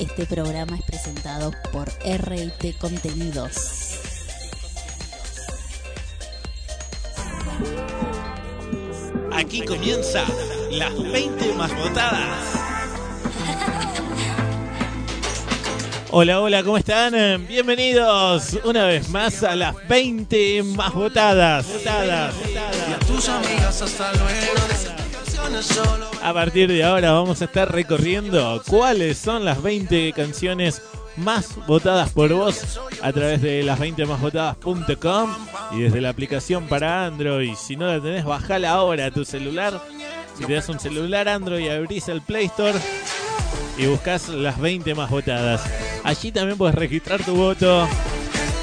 Este programa es presentado por RT Contenidos. Aquí comienza las 20 más votadas. Hola, hola, ¿cómo están? Bienvenidos una vez más a las 20 más votadas. votadas, A partir de ahora vamos a estar recorriendo cuáles son las 20 canciones más votadas por vos a través de las 20 másvotadas.com y desde la aplicación para Android. Si no la tenés, bajala ahora a tu celular. Si te das un celular Android, abrís el Play Store y buscas las 20 más votadas. Allí también puedes registrar tu voto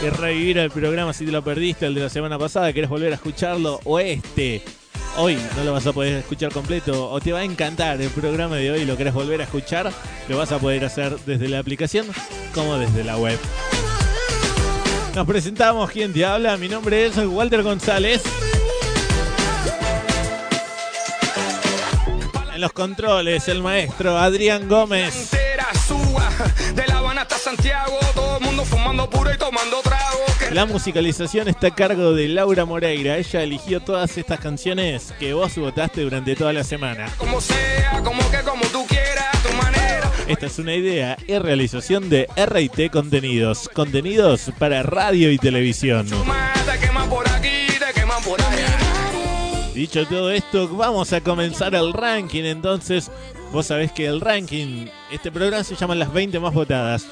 y revivir el programa si te lo perdiste, el de la semana pasada, querés volver a escucharlo o este. Hoy no lo vas a poder escuchar completo o te va a encantar el programa de hoy y lo querés volver a escuchar, lo vas a poder hacer desde la aplicación como desde la web. Nos presentamos, ¿quién te habla? Mi nombre es Walter González. En los controles, el maestro Adrián Gómez. La musicalización está a cargo de Laura Moreira. Ella eligió todas estas canciones que vos votaste durante toda la semana. Como sea, como que como tú quieras, tu manera. Esta es una idea y realización de RT Contenidos. Contenidos para radio y televisión. Dicho todo esto, vamos a comenzar el ranking. Entonces, vos sabés que el ranking, este programa se llama Las 20 más votadas.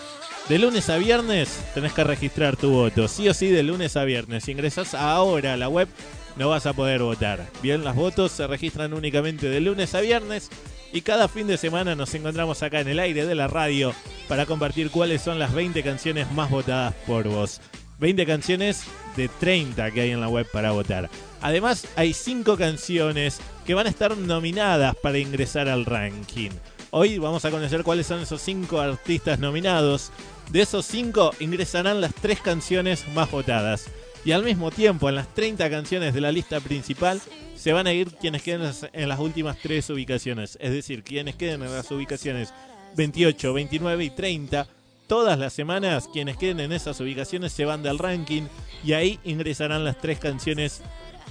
De lunes a viernes tenés que registrar tu voto. Sí o sí, de lunes a viernes. Si ingresás ahora a la web, no vas a poder votar. Bien, las votos se registran únicamente de lunes a viernes. Y cada fin de semana nos encontramos acá en el aire de la radio para compartir cuáles son las 20 canciones más votadas por vos. 20 canciones de 30 que hay en la web para votar. Además, hay 5 canciones que van a estar nominadas para ingresar al ranking. Hoy vamos a conocer cuáles son esos 5 artistas nominados. De esos 5 ingresarán las 3 canciones más votadas. Y al mismo tiempo, en las 30 canciones de la lista principal, se van a ir quienes queden en las últimas 3 ubicaciones. Es decir, quienes queden en las ubicaciones 28, 29 y 30 todas las semanas quienes queden en esas ubicaciones se van del ranking y ahí ingresarán las tres canciones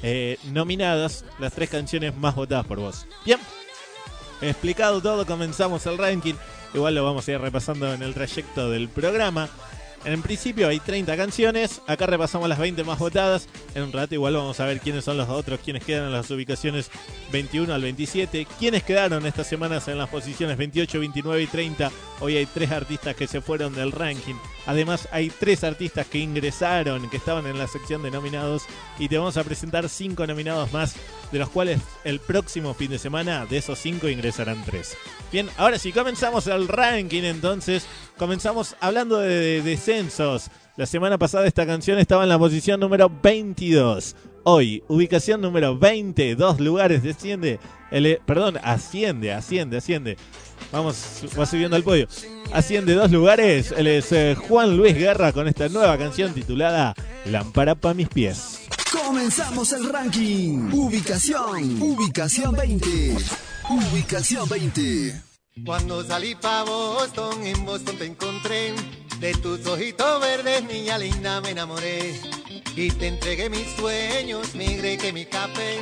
eh, nominadas, las tres canciones más votadas por vos. Bien, explicado todo, comenzamos el ranking. Igual lo vamos a ir repasando en el trayecto del programa. En principio hay 30 canciones, acá repasamos las 20 más votadas. En un rato igual vamos a ver quiénes son los otros, quiénes quedan en las ubicaciones 21 al 27, quiénes quedaron estas semanas en las posiciones 28, 29 y 30. Hoy hay tres artistas que se fueron del ranking. Además hay tres artistas que ingresaron, que estaban en la sección de nominados y te vamos a presentar cinco nominados más, de los cuales el próximo fin de semana de esos cinco ingresarán tres. Bien, ahora sí, comenzamos el ranking entonces. Comenzamos hablando de descensos. La semana pasada esta canción estaba en la posición número 22. Hoy, ubicación número 20, dos lugares desciende. El, perdón, asciende, asciende, asciende. Vamos, va subiendo al podio. Asciende dos lugares. Él es eh, Juan Luis Guerra con esta nueva canción titulada Lámpara para mis pies. Comenzamos el ranking. Ubicación, ubicación 20. Ubicación 20. Cuando salí pa' Boston, en Boston te encontré. De tus ojitos verdes, niña linda, me enamoré. Y te entregué mis sueños, mi que mi café.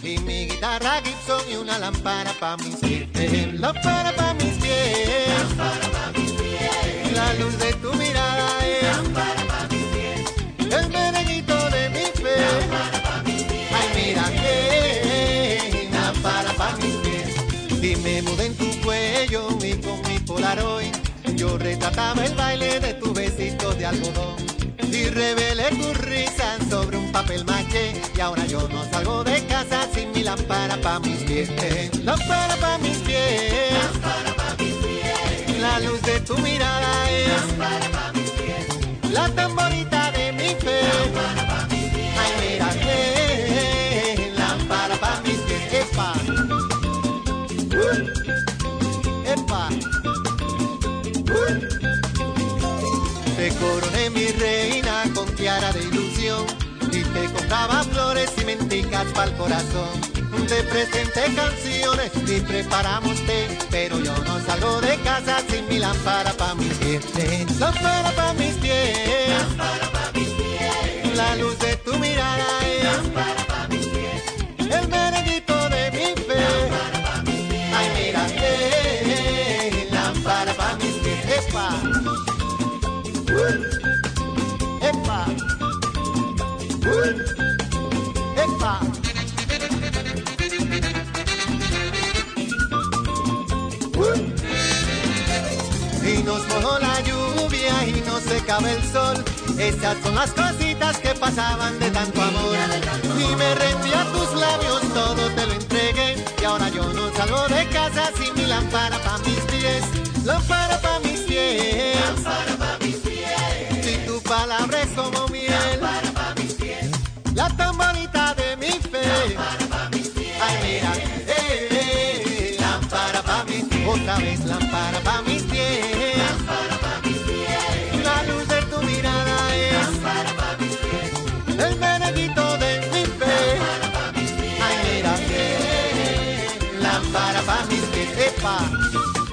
Y mi guitarra Gibson y una lámpara pa' mis pies. Lámpara pa' mis pies. Lámpara pa' mis pies. La luz de tu mirada es. Lámpara pa' mis pies. El merenguito de mi fe. Lámpara pa' mis pies. Ay, mira que. Lámpara pa' mis pies. Dime, mudé en tu cuello y con mi polaroid yo retrataba el baile de tu besito de algodón. Y revelé tu risa sobre un papel maché. Y ahora yo no salgo de casa sin mi lámpara pa' mis pies. Lámpara pa' mis pies. Lámpara pa' mis pies. La luz de tu mirada es. Lámpara pa' mis pies. La tan bonita de mi fe. Lámpara coroné mi reina con tiara de ilusión y te compraba flores y menticas para el corazón. Te presenté canciones y preparamos té, pero yo no salgo de casa sin mi lámpara para mis pies, lámpara para mis pies, lámpara para mis pies. La luz de tu mirada es lámpara para mis pies, el mojó la lluvia y no se cabe el sol. Esas son las cositas que pasaban de tanto amor. Y me rendí a tus labios, todo te lo entregué. Y ahora yo no salgo de casa sin mi lámpara para mis pies. Lámpara para mis pies. Lámpara para mis pies. Si tu palabra es como miel. Lámpara para mis pies. La tan bonita de mi fe. Lámpara para mis pies. Ay, mira, eh, eh, lámpara para mis pies. Otra vez lámpara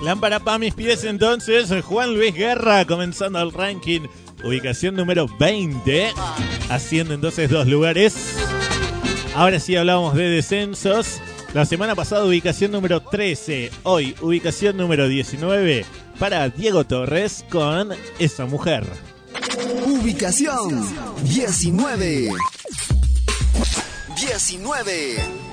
Lámpara para mis pies entonces, Juan Luis Guerra comenzando el ranking, ubicación número 20, haciendo entonces dos lugares. Ahora sí hablábamos de descensos. La semana pasada ubicación número 13, hoy ubicación número 19 para Diego Torres con esa mujer. Ubicación 19. 19.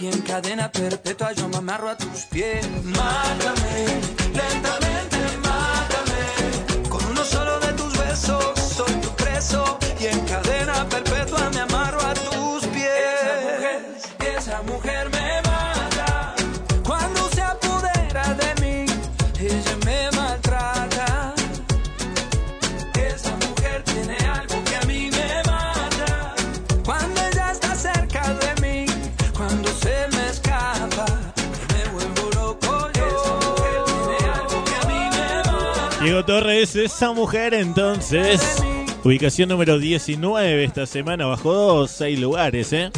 Y en cadena perpetua yo me amarro a tus pies. Torres, esa mujer entonces. Ubicación número 19 esta semana, bajó 6 lugares, ¿eh?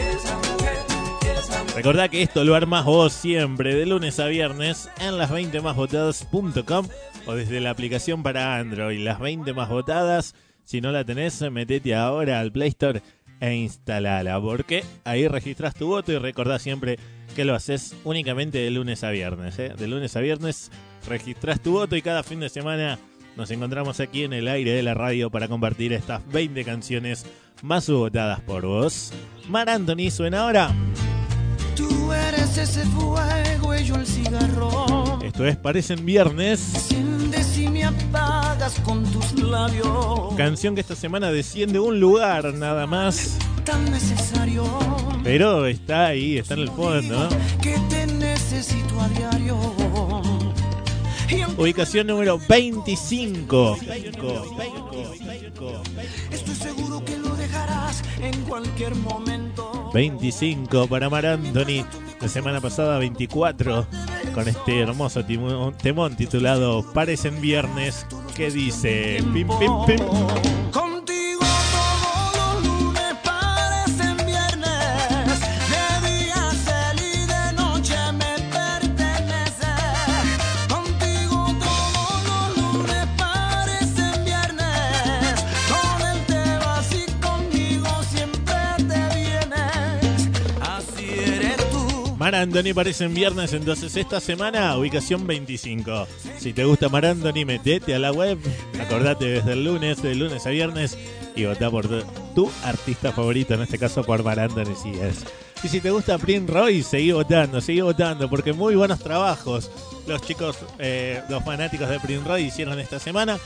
Recordá que esto lo armas vos siempre, de lunes a viernes, en las 20 másvotadas.com o desde la aplicación para Android. Las 20 más votadas, si no la tenés, metete ahora al Play Store e instalala, porque ahí registras tu voto y recordá siempre que lo haces únicamente de lunes a viernes. ¿eh? De lunes a viernes registrás tu voto y cada fin de semana nos encontramos aquí en el aire de la radio para compartir estas 20 canciones más votadas por vos. Mar Anthony suena ahora. Tú eres ese fuego y yo el cigarro. Esto es Parecen Viernes. Y me apagas con tus labios. Canción que esta semana desciende un lugar nada más. Tan necesario. Pero está ahí, está en el fondo. Que te necesito a diario. Ubicación número 25. Estoy seguro que lo dejarás en cualquier momento. 25 para Mar Anthony. La semana pasada 24 con este hermoso timón, temón titulado Parecen Viernes que dice pim pim pim. Tú. Mar Anthony parecen viernes, entonces esta semana ubicación 25. Si te gusta Mar Anthony, metete a la web, acordate desde el lunes, de lunes a viernes, y votá por tu, artista favorito, en este caso por Mar Anthony, si es. Y si te gusta Prince Roy, seguí votando, seguí votando, porque muy buenos trabajos los chicos, eh, los fanáticos de Prince Roy hicieron esta semana.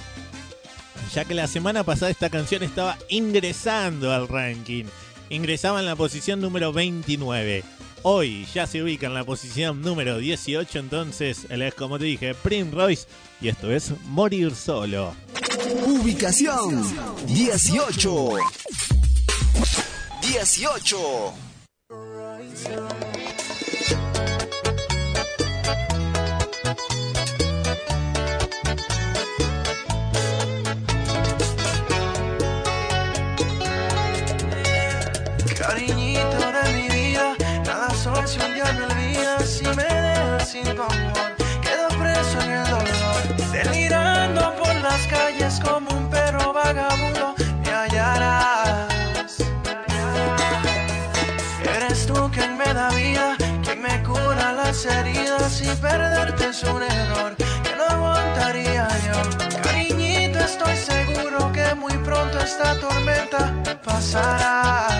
Ya que la semana pasada esta canción estaba ingresando al ranking. Ingresaba en la posición número 29. Hoy ya se ubica en la posición número 18, entonces él es como te dije, Prince Royce, y esto es Morir Solo. Ubicación 18. 18. Soy si un día me olvidas y me dejas sin tu amor. Quedo preso en el dolor, delirando por las calles como un perro vagabundo. Me hallarás. Eres tú quien me da vida, quien me cura las heridas y perderte es un error que no aguantaría yo. Cariñito, estoy seguro que muy pronto esta tormenta pasará.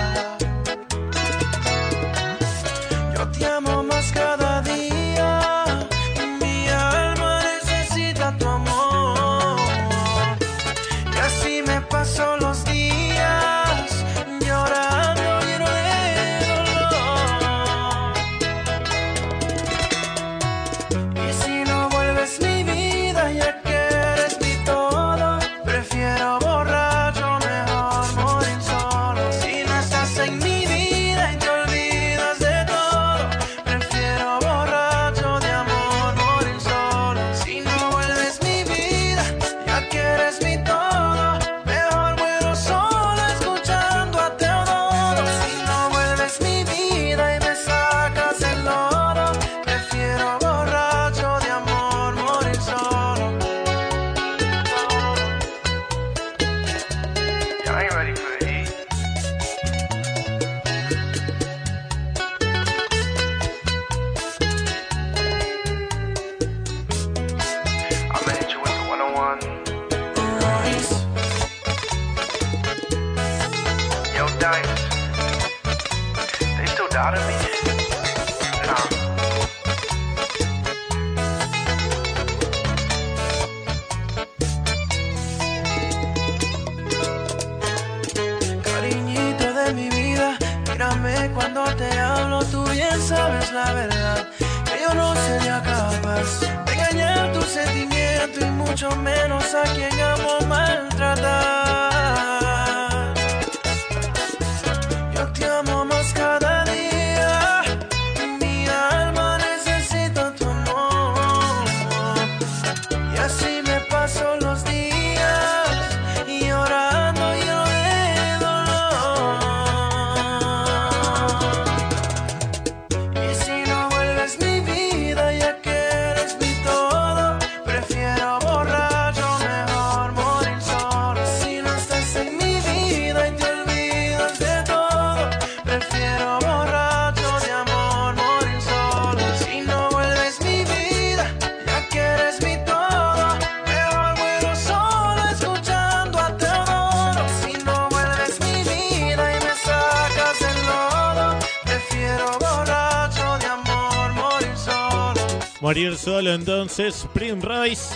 Solo entonces, Prince Royce.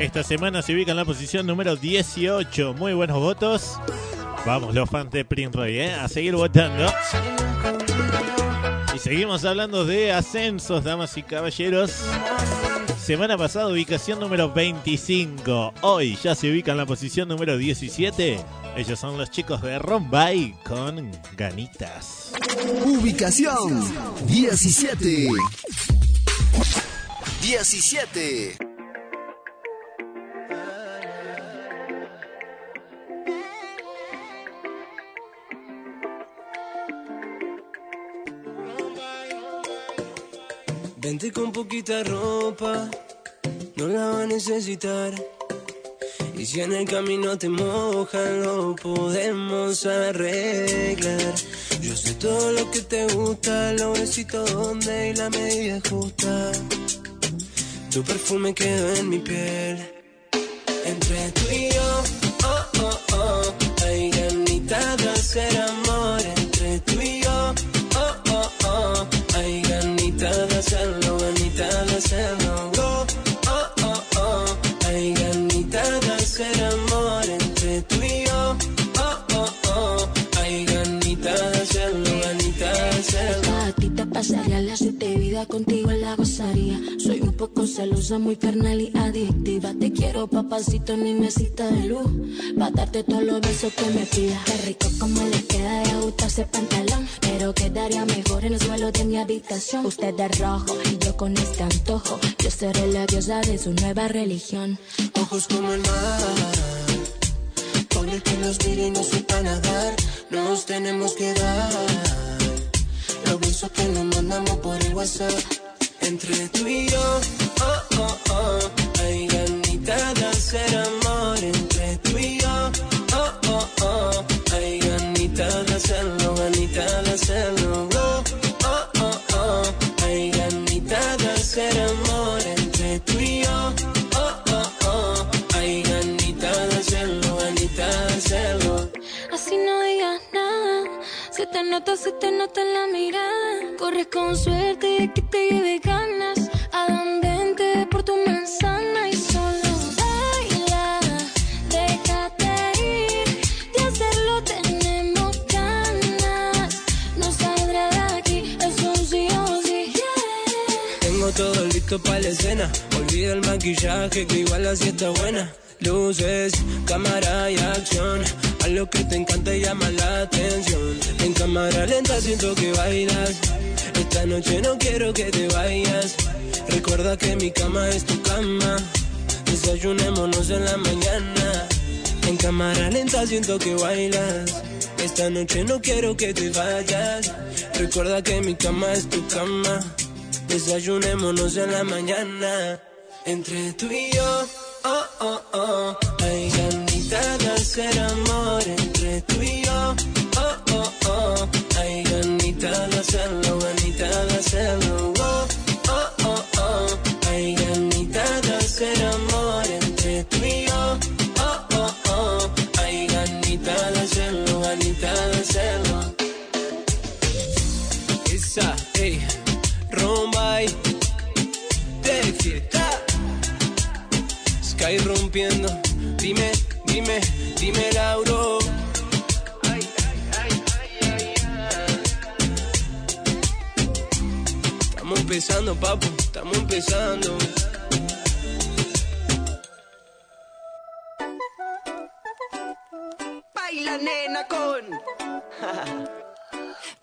Esta semana se ubica en la posición número 18. Muy buenos votos. Vamos los fans de Prince Royce, ¿eh? a seguir votando. Y seguimos hablando de ascensos, damas y caballeros. Semana pasada ubicación número 25. Hoy ya se ubica en la posición número 17. Ellos son los chicos de Rombay con ganitas. Ubicación 17. 17. Vente con poquita ropa, no la va a necesitar. Y si en el camino te mojan, lo podemos arreglar. Yo sé todo lo que te gusta, lo besito donde y la medida justa. Tu perfume quedó en mi piel. Entre tú y yo, oh, oh, oh, hay ganitas de hacer amor. Entre tú y yo, oh, oh, oh, hay ganitas de hacerlo, ganitas de hacerlo. Oh, oh, oh, oh, hay ganitas de hacer amor. Entre tú y yo, oh, oh, oh, hay ganitas de hacerlo, ganitas de hacerlo. A ti te pasaría la siete vida contigo la gozaría. Un poco celosa, muy carnal y adictiva. Te quiero, papacito, mi mesita de luz. Pa' darte todos los besos que me pidas. Qué rico como le queda de ajustarse ese pantalón. Pero quedaría mejor en el suelo de mi habitación. Usted de rojo y yo con este antojo. Yo seré la diosa de su nueva religión. ojos como el mar. Por el que nos mire y no sepa nadar, nos tenemos que dar. Los besos que nos mandamos por el WhatsApp. Entre tú y yo, oh, oh, oh, Nota, se te nota en la mirada. Corres con suerte de que te lleve ganas. Adán, vente por tu manzana y solo baila. Déjate ir. De hacerlo tenemos ganas. No saldrá de aquí, es un sí o sí. Yeah. Tengo todo listo para la escena. Olvida el maquillaje que igual así está buena. Luces, cámara y acción. Lo que te encanta y llama la atención. En cámara lenta siento que bailas. Esta noche no quiero que te vayas. Recuerda que mi cama es tu cama. Desayunémonos en la mañana. En cámara lenta siento que bailas. Esta noche no quiero que te vayas. Recuerda que mi cama es tu cama. Desayunémonos en la mañana. Entre tú y yo, oh, oh, oh. Hay ganitas de hacer amor. Entre tú y yo, oh, oh, oh. Hay ganitas de hacerlo, ganitas de hacerlo. Oh, oh, oh, oh. Hay ganitas de hacer amor. Entre tú y yo, oh, oh, oh. Hay ganitas de hacerlo, ganitas de hacerlo. Esa, ey, Rombay, de fiesta. Sky rompiendo, dime, dime, dime Lauro. Ay, ay, ay. Estamos empezando, papu, estamos empezando. Baila nena con.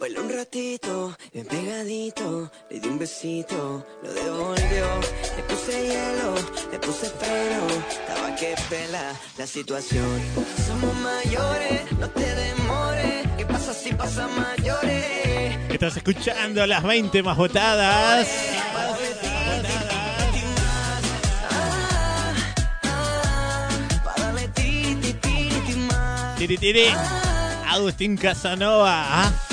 Baila un ratito, bien pegadito, le di un besito, lo devolvió, le puse hielo, le puse freno, estaba que pela la situación. Somos mayores, no te demores, ¿qué pasa si pasa mayores? Estás escuchando las 20 más votadas. Tiri, tiri. Agustín Casanova. ¿ah?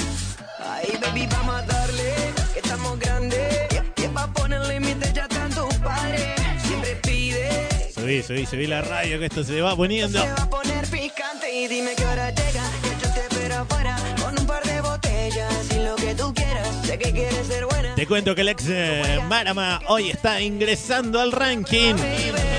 Baby, vamos a darle, que estamos grandes. Y es pa' poner límite ya tanto padre. Siempre pide, Subí, subí, subí la radio que esto se va poniendo. se va a poner picante. Y dime qué hora llega, que yo te espero afuera con un par de botellas y lo que tú quieras. Sé que quieres ser buena. Te cuento que el ex eh, Marama hoy está ingresando al ranking. Para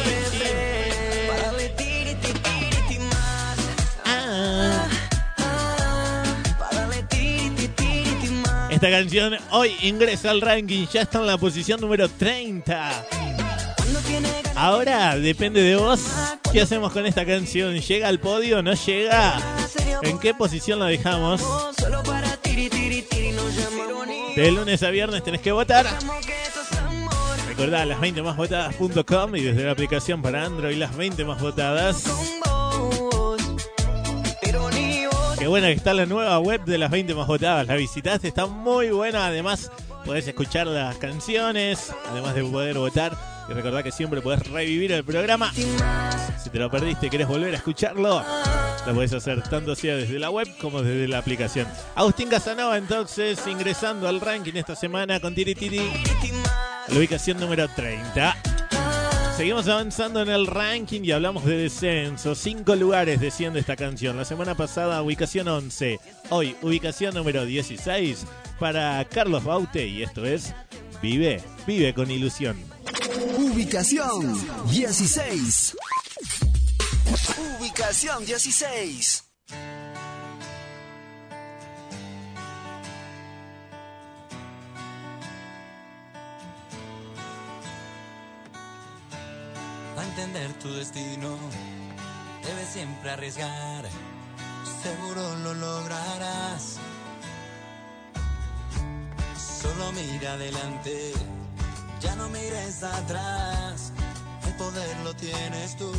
Esta canción hoy ingresa al ranking, ya está en la posición número 30. Cuando tiene ganas Ahora depende de vos. ¿Qué hacemos con esta canción? ¿Llega al podio? ¿No llega? ¿En qué posición la dejamos? De lunes a viernes tenés que votar. Recordá las 20 más votadas.com y desde la aplicación para Android las 20 más votadas. Buena que está la nueva web de las 20 más votadas. La visitaste, está muy buena. Además, podés escuchar las canciones, además de poder votar. Y recordá que siempre podés revivir el programa. Si te lo perdiste y querés volver a escucharlo, lo podés hacer tanto sea desde la web como desde la aplicación. Agustín Casanova, entonces, ingresando al ranking esta semana con Tiri Tiri, la ubicación número 30. Seguimos avanzando en el ranking y hablamos de descenso. Cinco lugares desciende esta canción. La semana pasada, ubicación 11. Hoy, ubicación número 16 para Carlos Baute. Y esto es Vive, vive con ilusión. Ubicación 16. Ubicación 16. Tu destino, debes siempre arriesgar. Seguro lo lograrás. Solo mira adelante, ya no mires atrás. El poder lo tienes tú.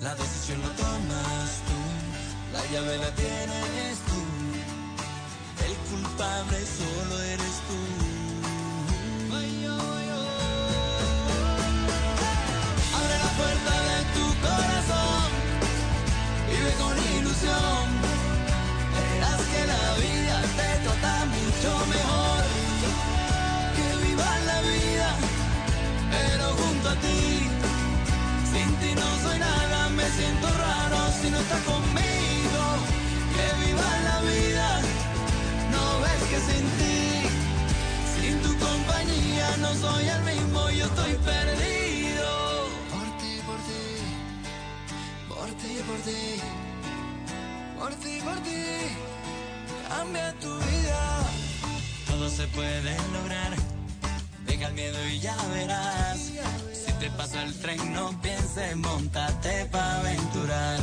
La decisión lo tomas tú. La llave la tienes tú. El culpable solo eres tú. Puerta de tu corazón, vive con ilusión. Por ti, por ti, por ti, cambia tu vida. Todo se puede lograr, deja el miedo y ya verás. Si te pasa el tren, no pienses, montate pa' aventurar.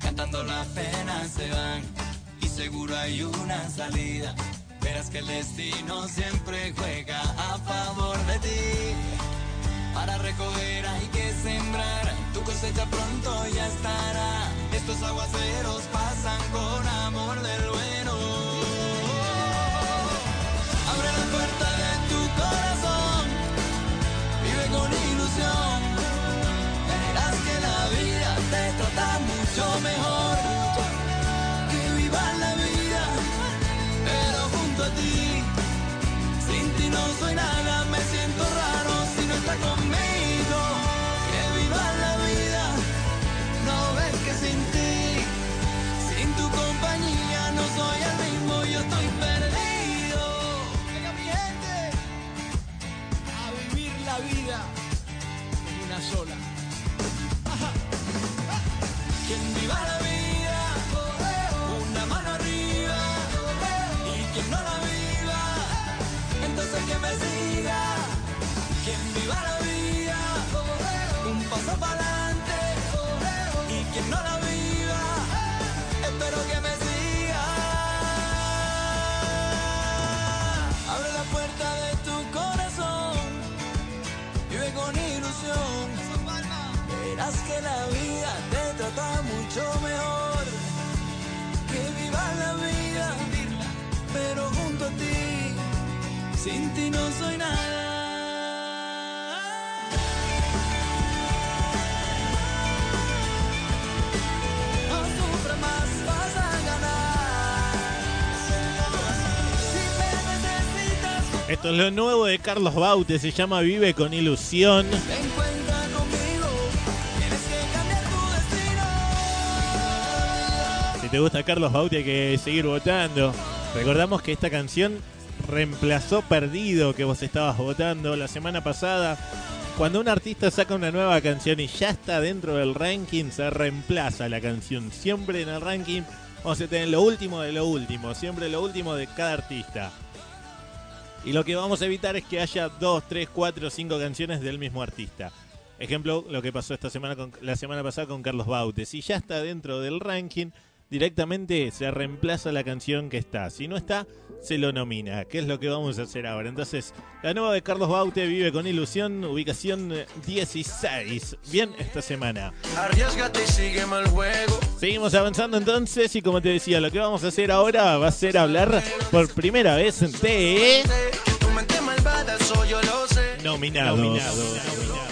Cantando las penas se van y seguro hay una salida. Verás que el destino siempre juega a favor de ti. Para recoger hay que sembrar, tu cosecha pronto ya estará. Estos aguaceros pasan con amor del. Sin ti no soy nada. Esto es lo nuevo de Carlos Baute, se llama Vive con ilusión. Si te gusta Carlos Bauti hay que seguir votando. Recordamos que esta canción reemplazó Perdido que vos estabas votando la semana pasada. Cuando un artista saca una nueva canción y ya está dentro del ranking, se reemplaza la canción. Siempre en el ranking vamos a tener lo último de lo último, siempre lo último de cada artista. Y lo que vamos a evitar es que haya dos, tres, cuatro, cinco canciones del mismo artista. Ejemplo, lo que pasó esta semana con, la semana pasada con Carlos Baute. Si ya está dentro del ranking, directamente se reemplaza la canción que está. Si no está, se lo nomina, que es lo que vamos a hacer ahora. Entonces, la nueva de Carlos Baute vive con ilusión, ubicación 16. Bien, esta semana. Arriesgate y sígueme el juego. Seguimos avanzando entonces y como te decía, lo que vamos a hacer ahora va a ser hablar por primera vez de lo sé. nominados.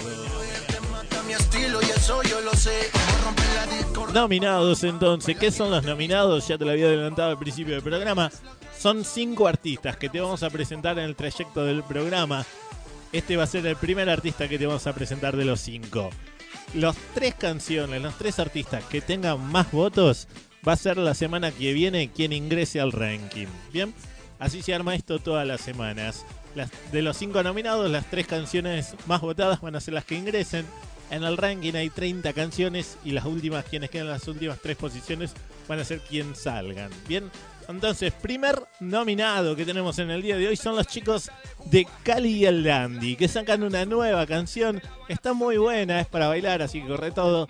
Eso yo lo sé. Nominados entonces, ¿qué son los nominados? Ya te lo había adelantado al principio del programa. Son cinco artistas que te vamos a presentar en el trayecto del programa. Este va a ser el primer artista que te vamos a presentar de los cinco. Los tres canciones, los tres artistas que tengan más votos, va a ser la semana que viene quien ingrese al ranking. Bien, así se arma esto todas las semanas. De los cinco nominados, las tres canciones más votadas van a ser las que ingresen. En el ranking hay 30 canciones y las últimas, quienes quedan en las últimas tres posiciones, van a ser quien salgan. Bien, entonces, primer nominado que tenemos en el día de hoy son los chicos de Cali y el Dandy, que sacan una nueva canción. Está muy buena, es para bailar, así que corre todo.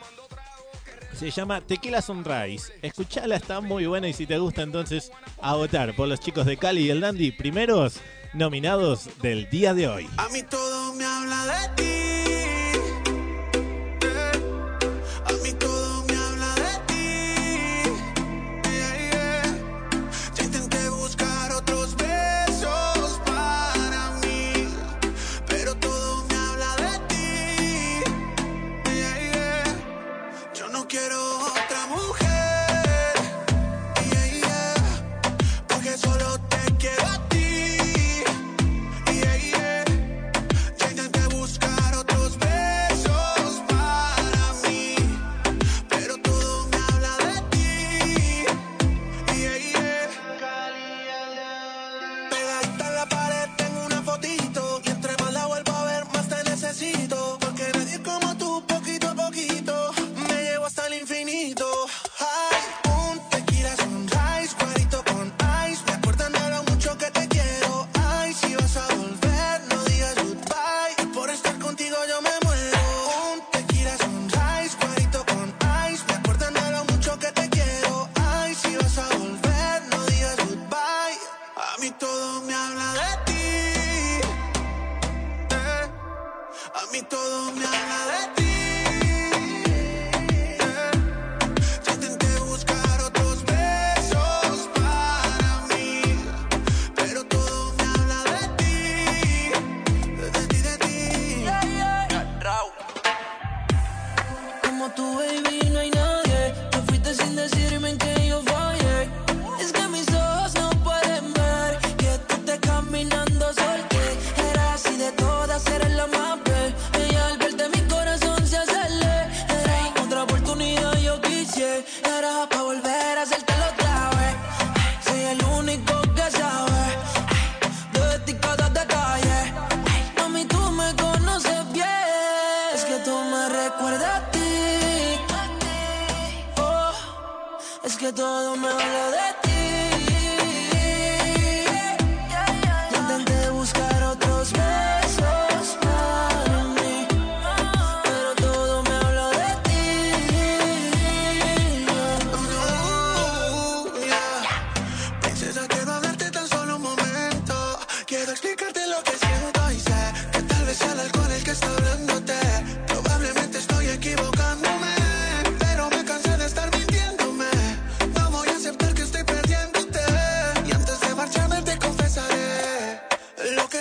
Se llama Tequila Sunrise. Escuchala, está muy buena y si te gusta entonces a votar por los chicos de Cali y el Dandy, primeros nominados del día de hoy. A mí todo me habla de ti.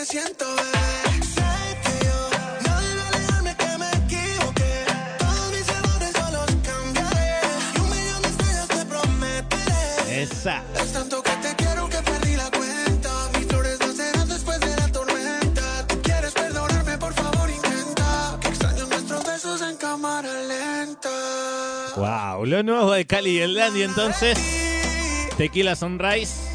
Siento, bebé. Sé que yo no debo alejarme, que me equivoqué. Todos mis errores yo los cambiaré. Y un millón de estrellas te prometeré. Esa. Es tanto que te quiero que perdí la cuenta. Mis flores nacerán después de la tormenta. Tú quieres perdonarme, por favor intenta. Que extraño nuestros besos en cámara lenta. Wow, lo nuevo de Cali y el Dandy entonces. Tequila Sunrise.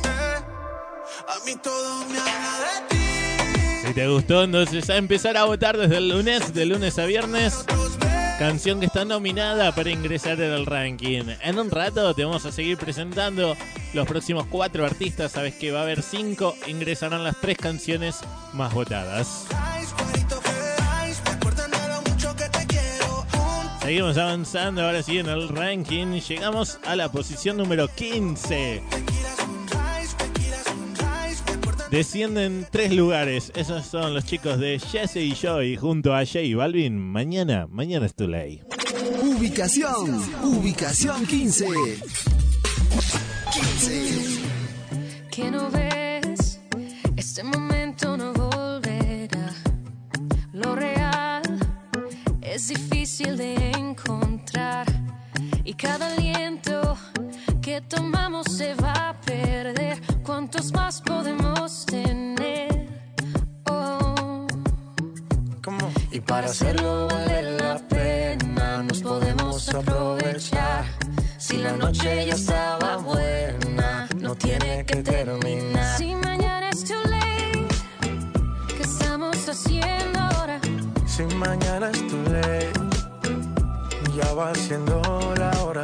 Si te gustó, entonces a empezar a votar desde el lunes, de lunes a viernes. Canción que está nominada para ingresar en el ranking. En un rato te vamos a seguir presentando los próximos cuatro artistas. Sabes que va a haber cinco. Ingresarán las tres canciones más votadas. Seguimos avanzando ahora sí en el ranking. Llegamos a la posición número 15. Descienden tres lugares. Esos son los chicos de Jesse y Joy junto a J Balvin. Mañana, mañana es tu ley. Ubicación, ubicación 15. 15. que no ves, este momento no volverá. Lo real es difícil de encontrar y cada aliento que tomamos se va a perder. ¿Cuántos más podemos tener? Oh. Y para hacerlo vale la pena, nos podemos aprovechar. Si la noche ya estaba buena, no tiene que terminar. Si mañana es too late, ¿qué estamos haciendo ahora? Si mañana es tu ley, ya va siendo la hora.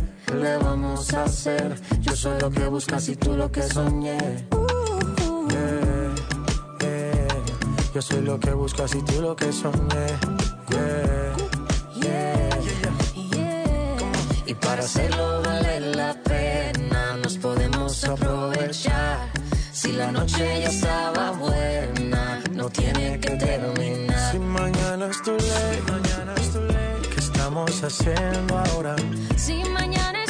Le vamos a hacer? Yo soy lo que buscas y tú lo que soñé. Yeah, yeah. Yo soy lo que buscas y tú lo que soñé. Yeah, Yeah. Y para hacerlo vale la pena, nos podemos aprovechar. Si la noche ya estaba buena, no tiene que terminar. Si mañana es tu ley, mañana es tu ley. ¿Qué estamos haciendo ahora? Si mañana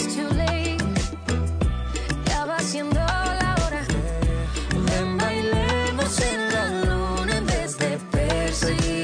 perseguir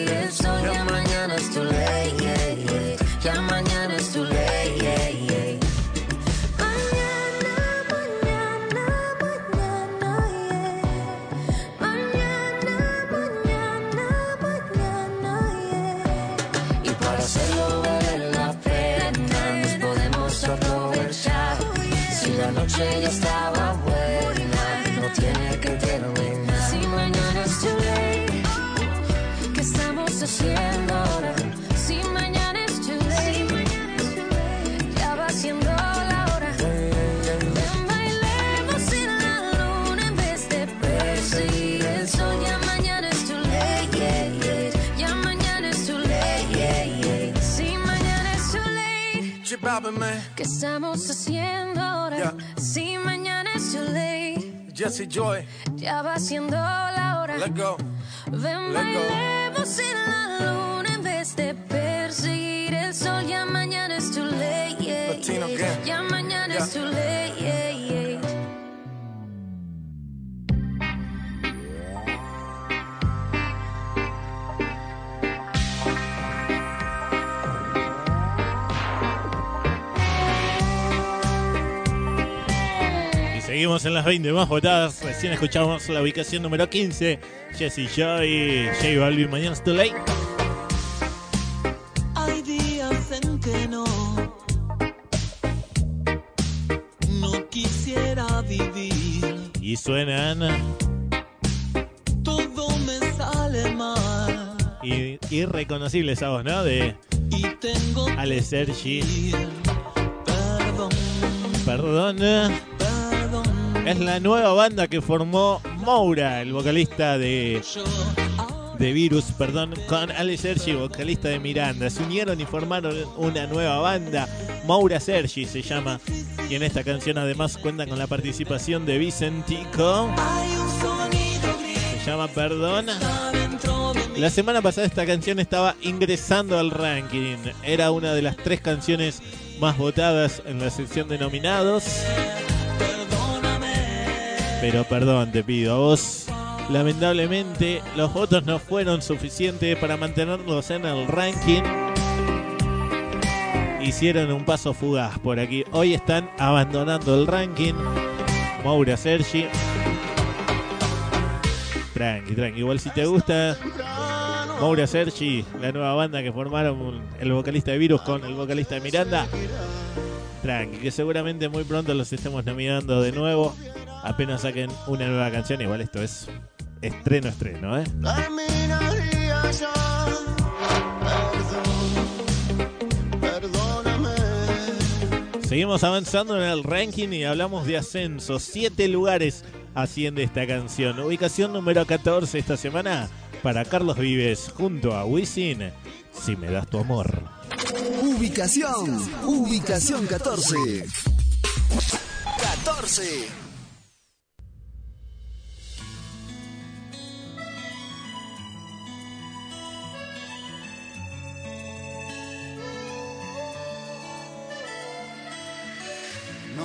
man. ¿Qué estamos haciendo ahora? Ya. Si mañana es too late, Jesse Joy, ya va siendo la hora. let go. Ven, let go. bailemos en la luna en vez de perseguir el sol. Ya mañana es too late, yeah, yeah. Ya mañana es too late, seguimos en las 20 más votadas. Recién escuchamos la ubicación número 15. Jesse Joy, J Balvin. Mañana es too late. Hay días en que no, no quisiera vivir. Y suenan Todo me sale mal i- irreconocibles a vos, ¿no? De y tengo Ale Sergi. Perdón, Perdón. Es la nueva banda que formó Moura, el vocalista de, de Virus, perdón, con Ale Sergi, vocalista de Miranda. Se unieron y formaron una nueva banda. Moura Sergi se llama. Y en esta canción además cuentan con la participación de Vicentico. sonido llama Perdón. La semana pasada esta canción estaba ingresando al ranking. Era una de las tres canciones más votadas en la sección de nominados. Pero perdón, te pido a vos. Lamentablemente los votos no fueron suficientes para mantenerlos en el ranking. Hicieron un paso fugaz por aquí. Hoy están abandonando el ranking. Maura Sergi. Tranqui, tranqui. Igual si te gusta Maura Sergi, la nueva banda que formaron el vocalista de Virus con el vocalista de Miranda. Tranqui, que seguramente muy pronto los estemos nominando de nuevo. Apenas saquen una nueva canción. Igual esto es estreno, estreno, ¿eh? Terminaría ya. Perdón, perdóname. Seguimos avanzando en el ranking y hablamos de ascenso. Siete lugares asciende esta canción. Ubicación número 14 esta semana para Carlos Vives junto a Wisin. Si me das tu amor. Ubicación, ubicación 14. 14.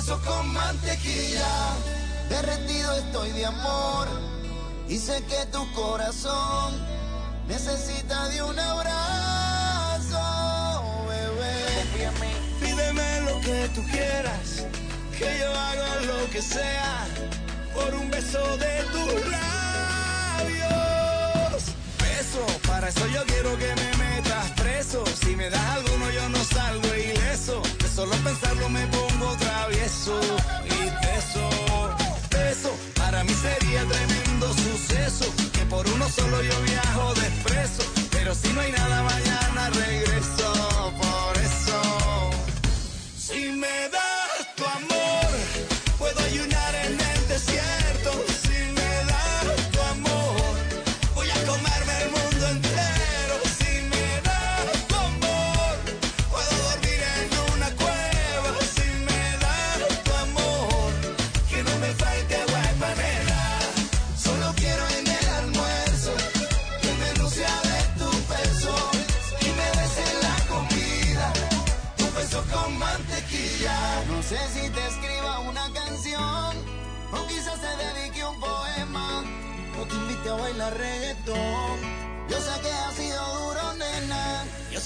Beso con mantequilla. Derretido estoy de amor y sé que tu corazón necesita de un abrazo, bebé. Pídeme lo que tú quieras, que yo hago lo que sea por un beso de tus labios. Para eso yo quiero que me metas preso. Si me das alguno yo no salgo ileso. De solo pensarlo me pongo travieso y teso. Beso, para mí sería tremendo suceso. Que por uno solo yo viajo de expreso. Pero si no hay nada mañana regreso. Por eso. Si me das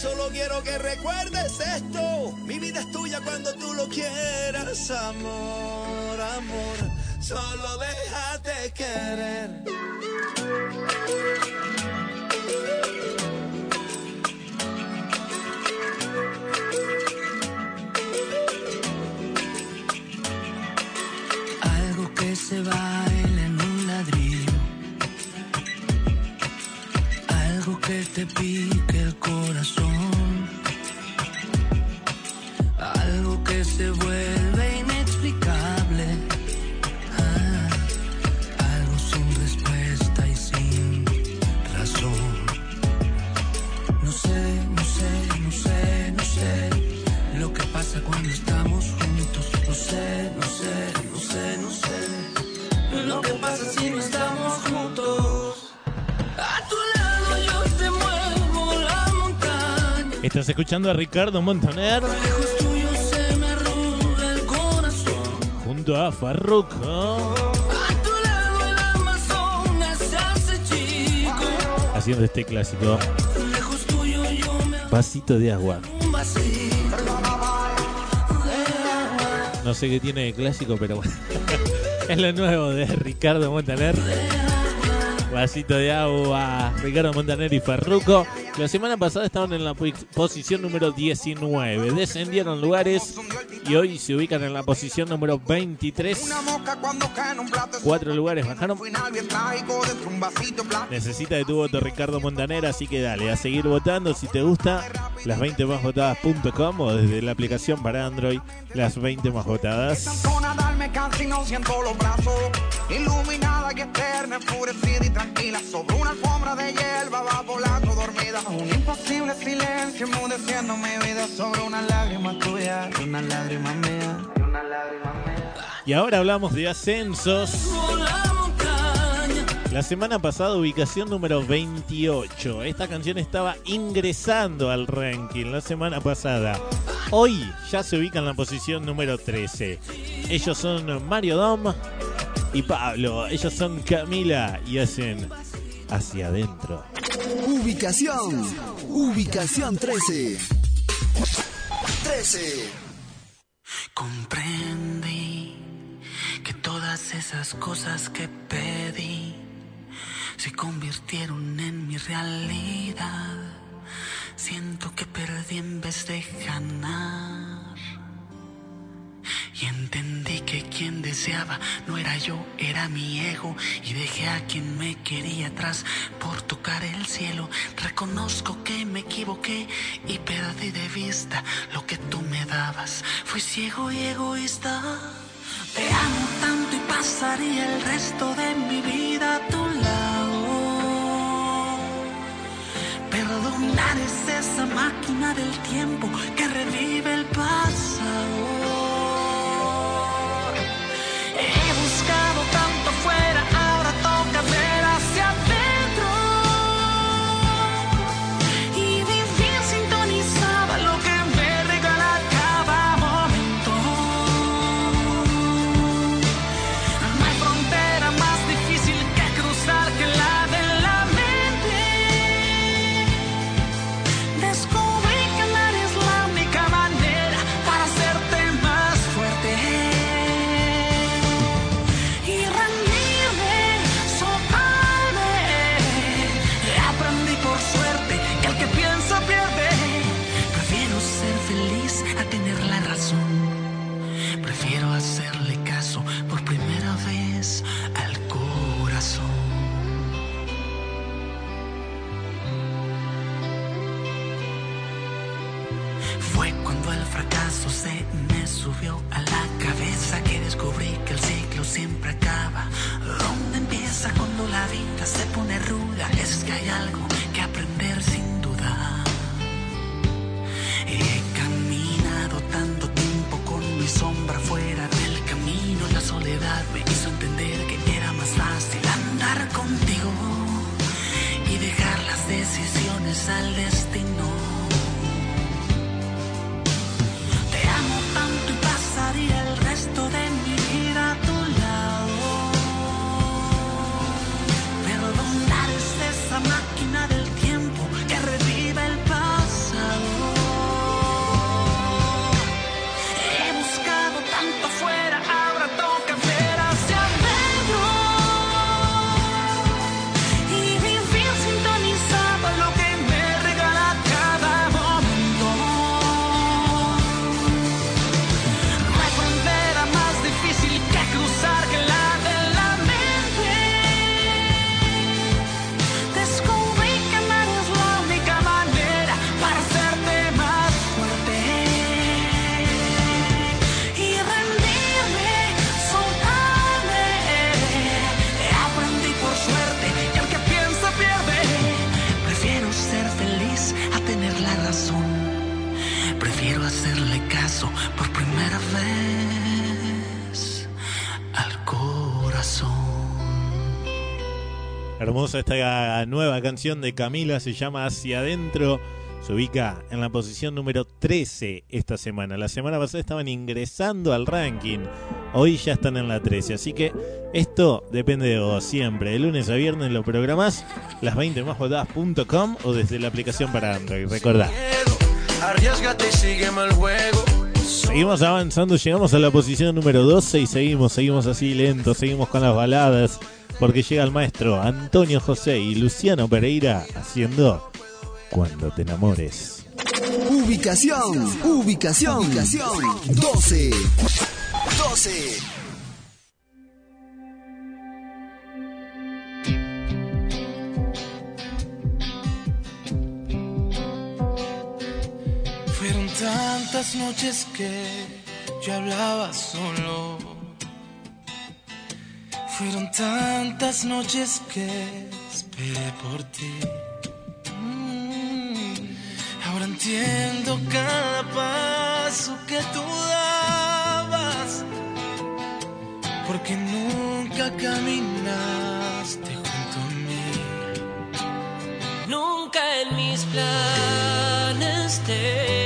solo quiero que recuerdes esto. Mi vida es tuya cuando tú lo quieras, amor, amor. Solo déjate querer. Algo que se baila en un ladrillo. Algo que te pique el corazón. Algo que se vuelve inexplicable. Ah, algo sin respuesta y sin razón. No sé, no sé, no sé, no sé lo que pasa cuando estamos juntos. No sé, no sé, no sé, no sé lo que pasa si no estamos juntos. A tu lado yo te muevo la montaña. Estás escuchando a Ricardo Montaner hace chico. haciendo este clásico. Vasito de agua. No sé qué tiene de clásico, pero bueno. es lo nuevo de Ricardo Montaner. Vasito de agua, Ricardo Montaner y Farruco. La semana pasada estaban en la posición número 19. Descendieron lugares y hoy se ubican en la posición número 23. Cuatro lugares bajaron. Necesita de tu voto Ricardo Montaner, así que dale, a seguir votando si te gusta. Las 20 más votadas.com o desde la aplicación para Android, las 20 más votadas. Darme casi no siento los brazos. Iluminada y eterna, enfurecida y tranquila Sobre una alfombra de hierba va volando dormida. Un imposible silencio enmudeciendo mi vida Sobre una lágrima tuya y una lágrima mía. Y una lágrima mía Y ahora hablamos de ascensos. La semana pasada ubicación número 28. Esta canción estaba ingresando al ranking la semana pasada. Hoy ya se ubica en la posición número 13. Ellos son Mario Dom y Pablo. Ellos son Camila y hacen hacia adentro. Ubicación. Ubicación 13. 13. Comprendí que todas esas cosas que pedí se convirtieron en mi realidad. Siento que perdí en vez de ganar. Y entendí que quien deseaba no era yo, era mi ego. Y dejé a quien me quería atrás por tocar el cielo. Reconozco que me equivoqué y perdí de vista lo que tú me dabas. Fui ciego y egoísta. Te amo tanto y pasaría el resto de mi vida esa máquina del tiempo que revive el pasado. Decisiones al Hermosa esta nueva canción de Camila, se llama Hacia Adentro. Se ubica en la posición número 13 esta semana. La semana pasada estaban ingresando al ranking. Hoy ya están en la 13. Así que esto depende de vos siempre. De lunes a viernes lo programás las 20 más votadas.com o desde la aplicación para Android. Recordá. Arriesgate y sígueme el juego. Seguimos avanzando, llegamos a la posición número 12 y seguimos, seguimos así lentos, seguimos con las baladas, porque llega el maestro Antonio José y Luciano Pereira haciendo Cuando te enamores. Ubicación, ubicación, ubicación 12. 12. Fueron tantas noches que yo hablaba solo. Fueron tantas noches que esperé por ti. Mm, Ahora entiendo cada paso que tú dabas. Porque nunca caminaste junto a mí. Nunca en mis planes te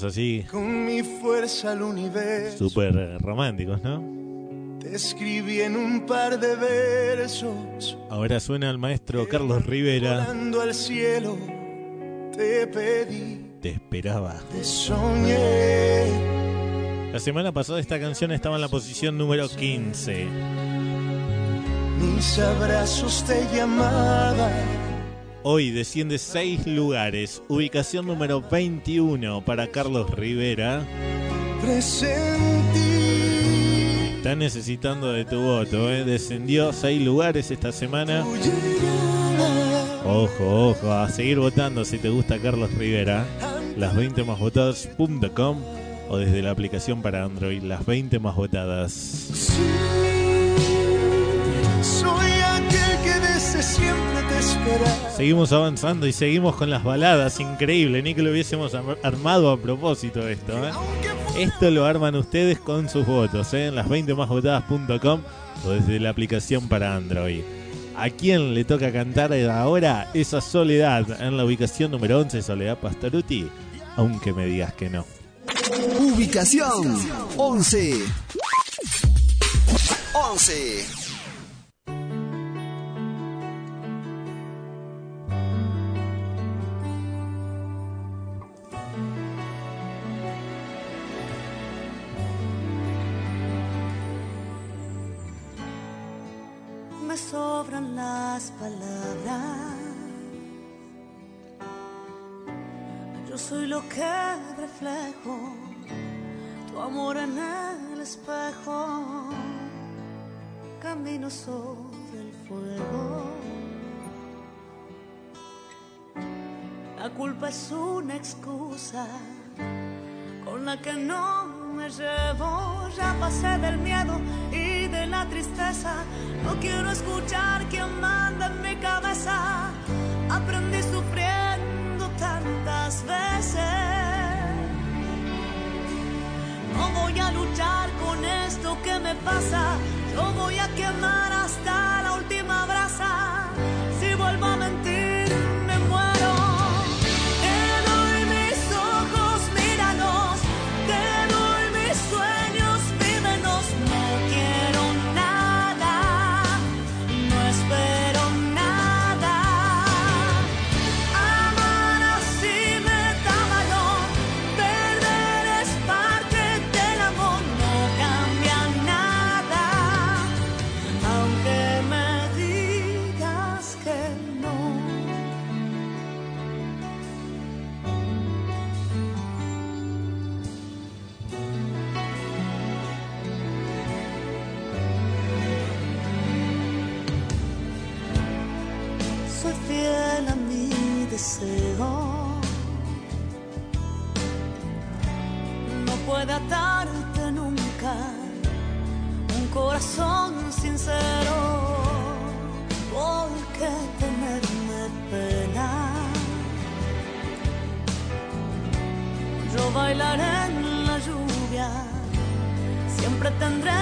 estamos así, con mi fuerza al universo. súper románticos, ¿no? Te escribí en un par de versos. Ahora suena el maestro Carlos Rivera. Al cielo, te pedí, Te esperaba. te soñé. La semana pasada esta canción estaba en la posición número 15. Mis abrazos te llamaban Hoy desciende 6 lugares. Ubicación número 21 para Carlos Rivera. Está necesitando de tu voto, ¿eh? Descendió 6 lugares esta semana. Ojo, ojo, a seguir votando si te gusta Carlos Rivera. Las 20 más votadas.com o desde la aplicación para Android, las 20 más votadas. Soy aquel que desde siempre. Seguimos avanzando y seguimos con las baladas. Increíble, ni que lo hubiésemos ar- armado a propósito esto. ¿eh? Esto lo arman ustedes con sus votos ¿eh? en las 20 más votadas.com o desde la aplicación para Android. ¿A quién le toca cantar ahora esa soledad en la ubicación número 11, Soledad Pastoruti? Aunque me digas que no. Ubicación 11. 11. Amor en el espejo. Camino sobre el fuego. La culpa es una excusa con la que no me llevo. Ya pasé del miedo y de la tristeza. No quiero escuchar quien manda en mi cabeza. Aprendí sufriendo tantas veces. Voy a luchar con esto que me pasa. Yo voy a quemar hasta la última brasa. Sincero. ¿Por qué tenerme pena? Yo bailaré en la lluvia, siempre tendré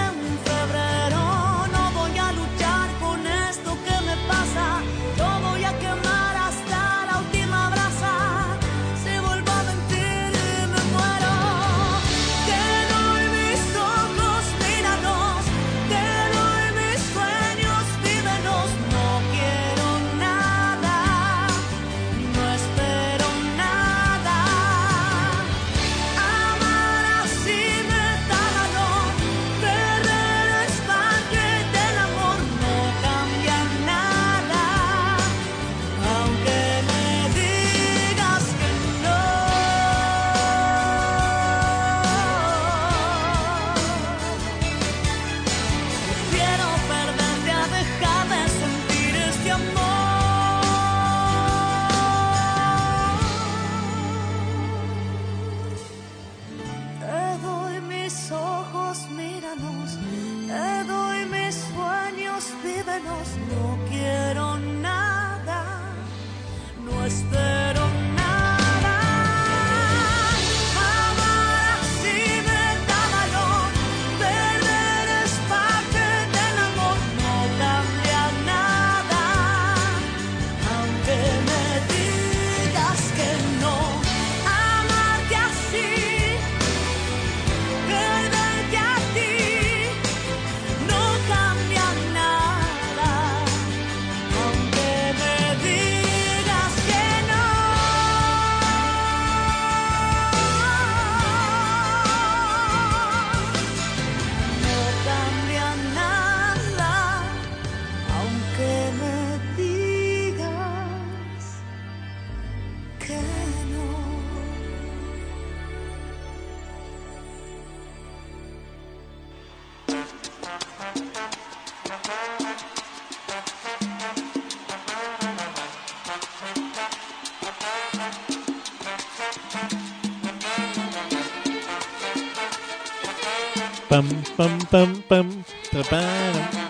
Pam, pam, pam, pam, pa, pam.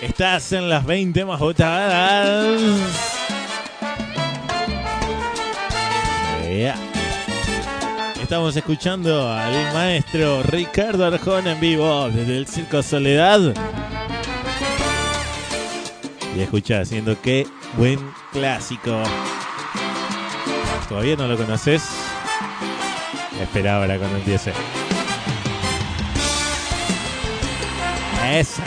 Estás en las 20 más votadas. Yeah. Estamos escuchando al maestro Ricardo Arjona en vivo desde el Circo Soledad. Y escucha haciendo qué buen clásico. ¿Todavía no lo conoces? Espera ahora cuando empiece. Esa.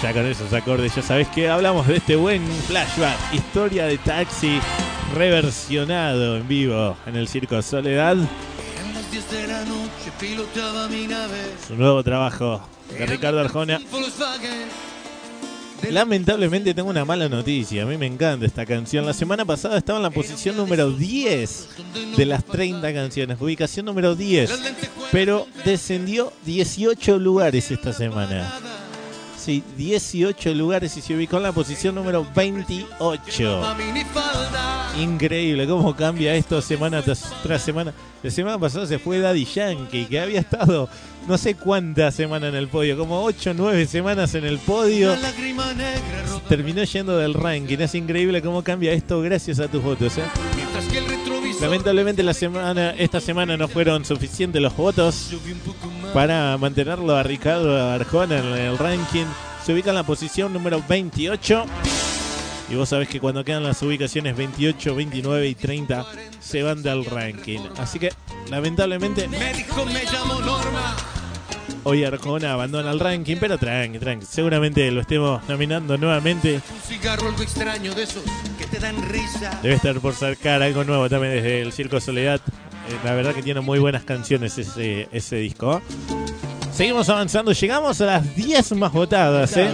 Ya con esos acordes ya sabes que hablamos de este buen flashback. Historia de taxi reversionado en vivo en el Circo Soledad. En las 10 de la noche piloteaba mi nave. Su nuevo trabajo de Ricardo Arjona. Lamentablemente tengo una mala noticia. A mí me encanta esta canción. La semana pasada estaba en la posición número 10 de las 30 canciones. Ubicación número 10. Pero descendió 18 lugares esta semana. Sí, 18 lugares y se ubicó en la posición número 28. Increíble cómo cambia esto semana tras semana. La semana pasada se fue Daddy Yankee, que había estado no sé cuántas semanas en el podio, como 8 o 9 semanas en el podio. Negra Terminó yendo del ranking. Es increíble cómo cambia esto gracias a tus votos. ¿eh? que el Lamentablemente la semana, esta semana no fueron suficientes los votos para mantenerlo a Ricardo Arjona en el ranking. Se ubica en la posición número 28. Y vos sabés que cuando quedan las ubicaciones 28, 29 y 30 se van del ranking. Así que lamentablemente Me dijo, me llamo Norma. Hoy Arjona abandona el ranking, pero tranqui, tranqui. Seguramente lo estemos nominando nuevamente. Un cigarro algo extraño de esos que te dan risa. Debe estar por sacar algo nuevo también desde el Circo Soledad. Eh, la verdad que tiene muy buenas canciones ese, ese disco. Seguimos avanzando, llegamos a las 10 más votadas. ¿eh?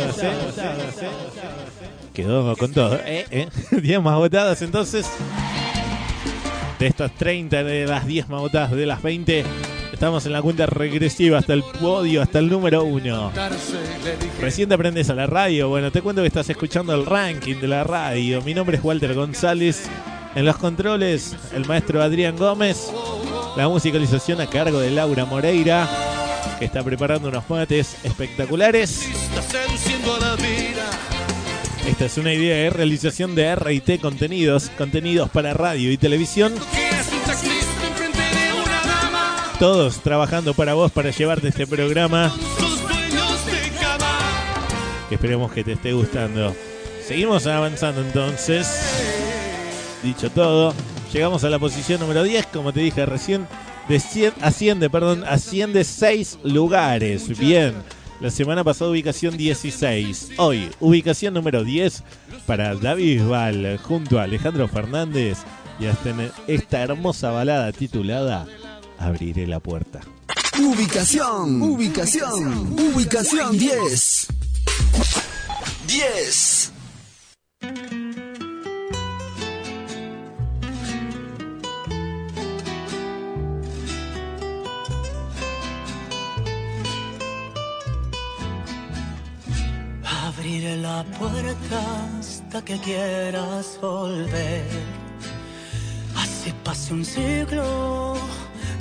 Quedó con todo. ¿eh? ¿eh? 10 más votadas entonces. De estas 30 de las 10 más votadas de las 20. Estamos en la cuenta regresiva hasta el podio, hasta el número 1. Darse, le dije. Recién te aprendes a la radio. Bueno, te cuento que estás escuchando el ranking de la radio. Mi nombre es Walter González. En los controles, el maestro Adrián Gómez. La musicalización a cargo de Laura Moreira, que está preparando unos mates espectaculares. Esta es una idea de realización de RT Contenidos, contenidos para radio y televisión. Todos trabajando para vos para llevarte este programa. Que esperemos que te esté gustando. Seguimos avanzando entonces. Dicho todo, llegamos a la posición número 10, como te dije recién, de 100 asciende, perdón, asciende 6 lugares. Bien. La semana pasada ubicación 16. Hoy, ubicación número 10 para David Bisbal junto a Alejandro Fernández y hasta en esta hermosa balada titulada Abriré la puerta. Ubicación, ubicación, ubicación 10. 10. Abriré la puerta hasta que quieras volver. Así pase un siglo,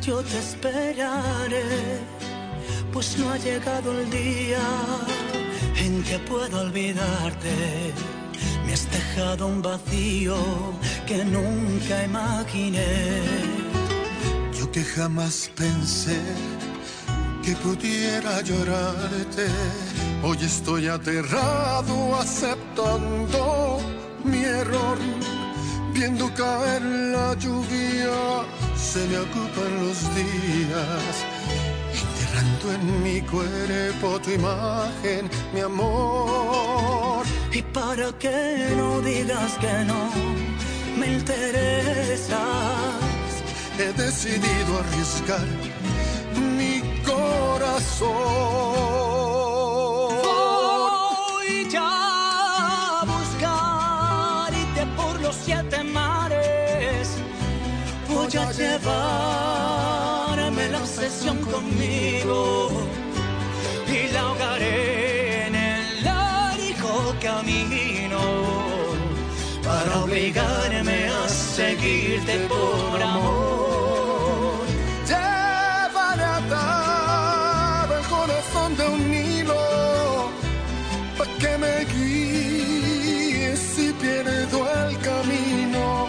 yo te esperaré. Pues no ha llegado el día en que pueda olvidarte. Me has dejado un vacío que nunca imaginé. Yo que jamás pensé que pudiera llorarte. Hoy estoy aterrado aceptando mi error. Viendo caer la lluvia, se me ocupan los días. Enterrando en mi cuerpo tu imagen, mi amor. Y para que no digas que no me interesas. He decidido arriesgar mi corazón. obligarme a seguirte por amor. Llévale atado el corazón de un hilo, para que me guíe si pierdo el camino.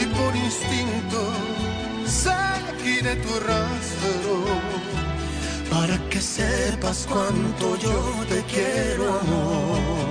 Y por instinto seguiré tu rastro, para que sepas cuánto yo te quiero, amor.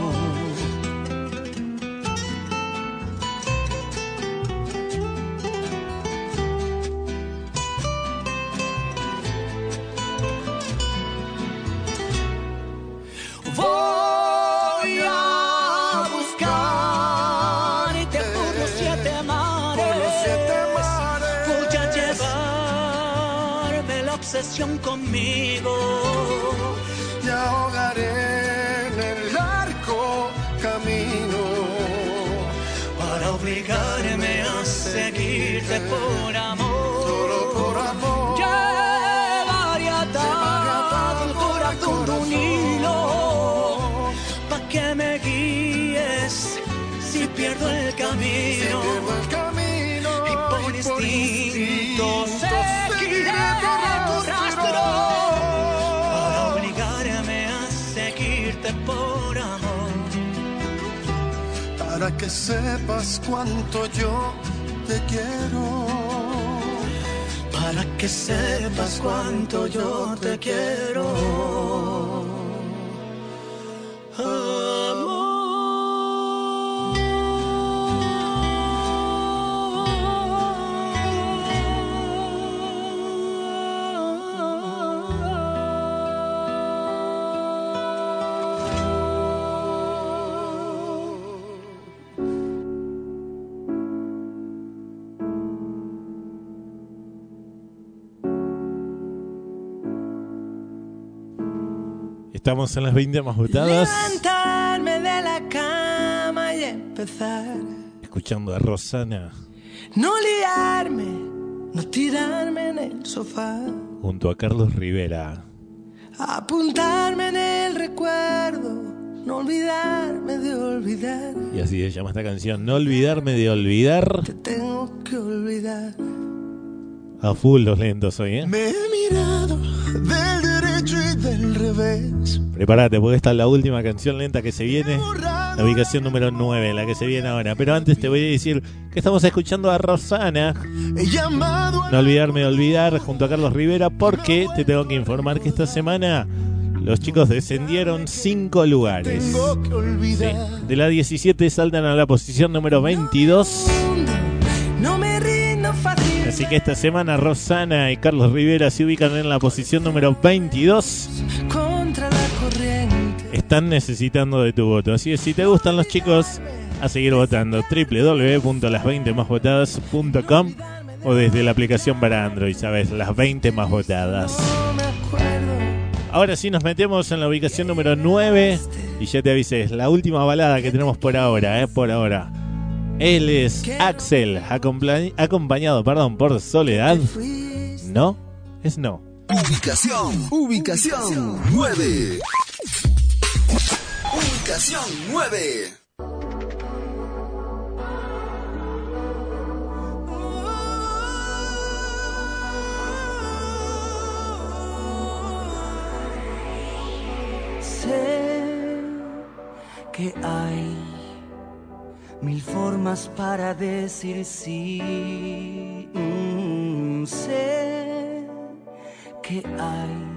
Conmigo. Te ahogaré en el largo camino para obligarme a seguirte por amor. Solo por amor. Llevaré atado el corazón de un hilo pa' que me guíes si pierdo el camino. pierdo el camino para que sepas cuánto yo te quiero. Para que sepas cuánto yo te quiero. Estamos en las 20 más votadas, Levantarme de la cama y empezar. escuchando a Rosana No liarme, no tirarme en el sofá. junto a Carlos Rivera. Apuntarme en el recuerdo, no olvidarme de olvidar. Y así se llama esta canción. No olvidarme de olvidar. Tengo que olvidar. A full los lentos hoy, ¿eh? Me he mirado del revés. Prepárate, porque esta es la última canción lenta que se viene. La ubicación número 9, la que se viene ahora. Pero antes te voy a decir que estamos escuchando a Rosana. No olvidarme de olvidar junto a Carlos Rivera porque te tengo que informar que esta semana los chicos descendieron 5 lugares. olvidar. De la 17 saltan a la posición número 22. No me rindo fácil. Así que esta semana Rosana y Carlos Rivera se ubican en la posición número 22. Contra la corriente. Están necesitando de tu voto. Así que si te gustan los chicos, a seguir votando. www.las20másvotadas.com o desde la aplicación para Android, ¿sabes? Las 20 más votadas. Ahora sí nos metemos en la ubicación número 9 y ya te avisé, es la última balada que tenemos por ahora, ¿eh? Por ahora. Él es Axel, acompañado, perdón, por Soledad. No, es no. Ubicación, ubicación 9. Ubicación 9. Sé que hay mil formas para decir sí. Mm, sé que hay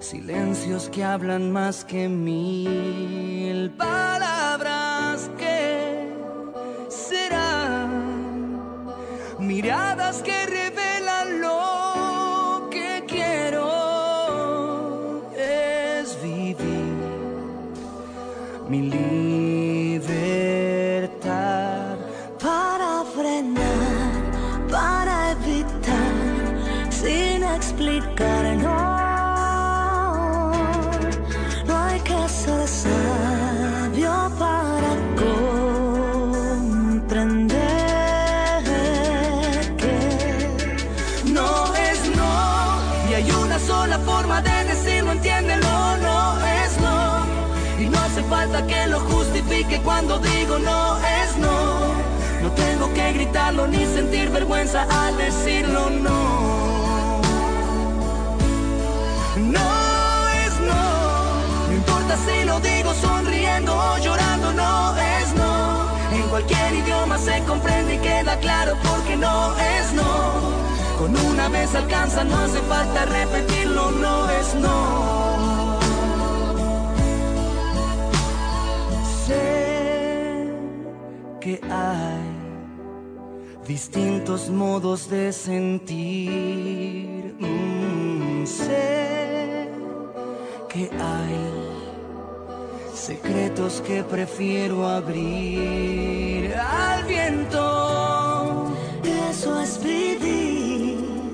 silencios que hablan más que mil palabras que serán miradas que revelan lo que quiero es vivir no. No hay que ser sabio para comprender que no es no. Y hay una sola forma de decirlo entiéndelo no es no. Y no hace falta que lo justifique cuando digo no es no. No tengo que gritarlo ni sentir vergüenza al decirlo no cualquier idioma se comprende y queda claro porque no es no Con una vez alcanza, no hace falta repetirlo, no es no. Sé que hay distintos modos de sentir. Mm, sé que hay secretos que prefiero abrir al viento. Eso es vivir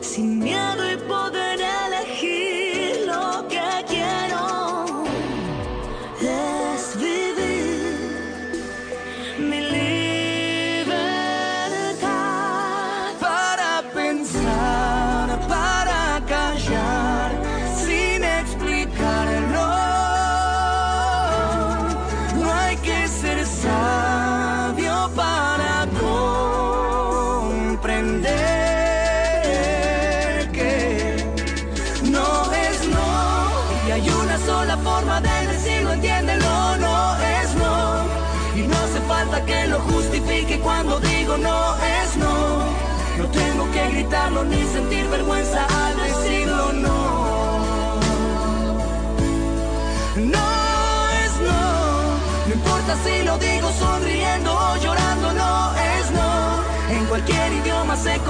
sin miedo y poder elegir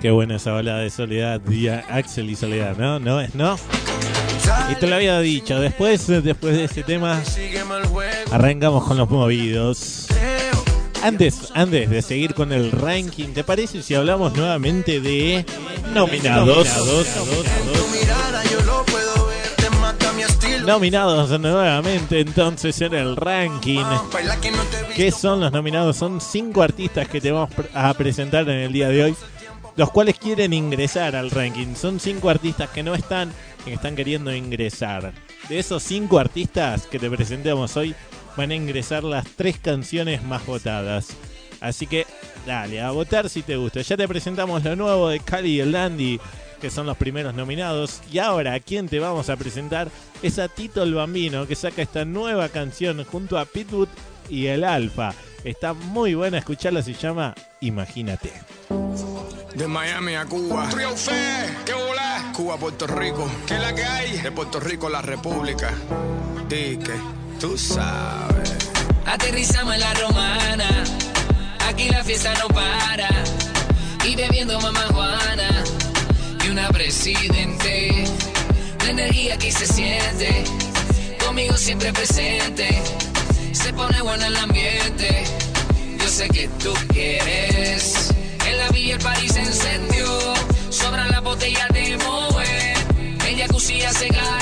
Qué buena esa balada de Soledad, día Axel y Soledad, ¿no? ¿No es no? Y te lo había dicho, después, después de ese tema, arrancamos con los movidos. Antes, antes de seguir con el ranking, ¿te parece si hablamos nuevamente de nominados? Nominados nuevamente entonces en el ranking. ¿Qué son los nominados? Son cinco artistas que te vamos a presentar en el día de hoy, los cuales quieren ingresar al ranking. Son cinco artistas que no están, que están queriendo ingresar. De esos cinco artistas que te presentamos hoy, van a ingresar las tres canciones más votadas. Así que dale, a votar si te gusta. Ya te presentamos lo nuevo de Cali y el Dandy, que son los primeros nominados. Y ahora, ¿a quién te vamos a presentar? Es a Tito el Bambino, que saca esta nueva canción junto a Pitwood y el Alfa. Está muy buena, escucharla, se llama Imagínate. De Miami a Cuba. Trio Fe, ¿qué volá? Cuba, Puerto Rico. ¿Qué es la que hay? De Puerto Rico, la República. Dique, tú sabes. Aterrizamos en la romana, aquí la fiesta no para. Y bebiendo mamá Juana presidente. La energía aquí se siente, conmigo siempre presente. Se pone bueno el ambiente, yo sé que tú quieres. En la villa el París se encendió, sobran las botellas de Moet. El jacuzzi se calentó.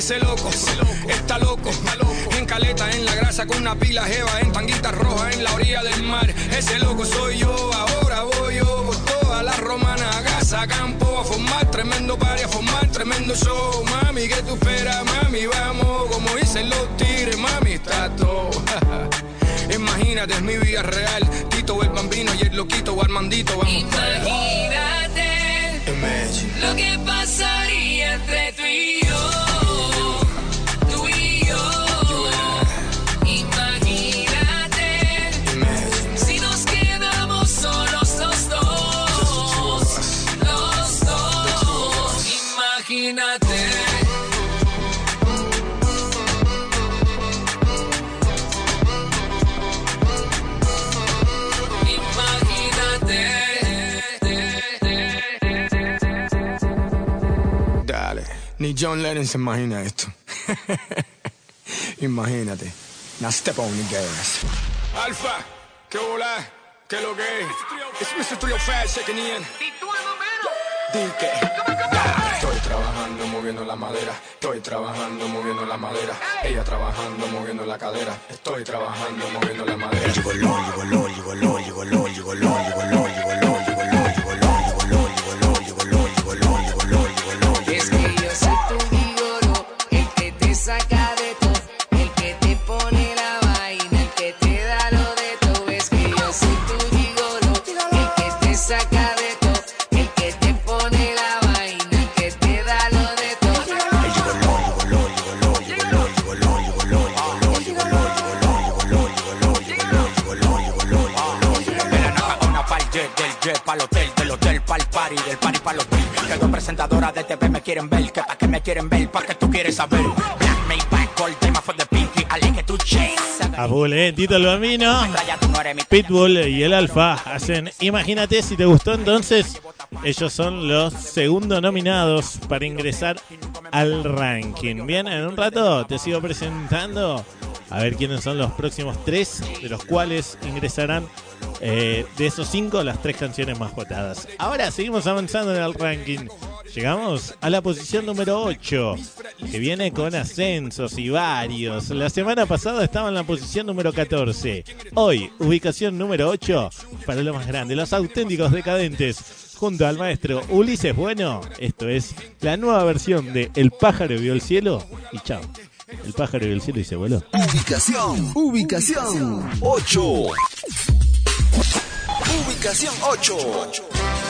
Y ese loco, está loco, en caleta, en la grasa, con una pila jeva, en tanguita roja, en la orilla del mar. Ese loco soy yo, ahora voy yo por toda la romana, a casa, a campo, a formar tremendo party, a formar tremendo show. Mami, que tú esperas, mami, vamos, como dicen los tigres, mami, está todo. Imagínate, es mi vida real. Tito el bambino y el loquito Armandito. Vamos. Imagínate lo que pasaría entre tú y yo. John Lennon se imagina esto. Imagínate. Now step on the gas. Alfa, ¿qué hola? ¿Qué lo que es? It's Mr. 305 checking in. Di que Estoy trabajando moviendo la madera, estoy trabajando moviendo la madera, ella trabajando moviendo la cadera, estoy trabajando moviendo la madera. Llegó LOL, llegó LOL, llegó LOL, llegó LOL, llegó LOL, llegó LOL, llegó LOL, llegó LOL, pa'l hotel, del hotel pa'l party, del party pa'l hotel. Que dos presentadoras de TV me quieren ver, que pa' que me quieren ver, pa' que tú quieres saber. Black Maybach, all time for the pinky, I like to chase. A full, eh, Tito el Bambino, Pitbull y el Alfa hacen Imagínate si te gustó entonces. Ellos son los segundos nominados para ingresar al ranking. Bien, en un rato te sigo presentando a ver quiénes son los próximos tres, de los cuales ingresarán eh, de esos cinco las tres canciones más votadas. Ahora seguimos avanzando en el ranking. Llegamos a la posición número 8, que viene con ascensos y varios. La semana pasada estaba en la posición número 14. Hoy, ubicación número 8 para lo más grande, los auténticos decadentes. Junto al maestro Ulises Bueno, esto es la nueva versión de El pájaro vio el cielo y chao. El pájaro vio el cielo y se voló. Ubicación, ubicación 8. Ubicación 8.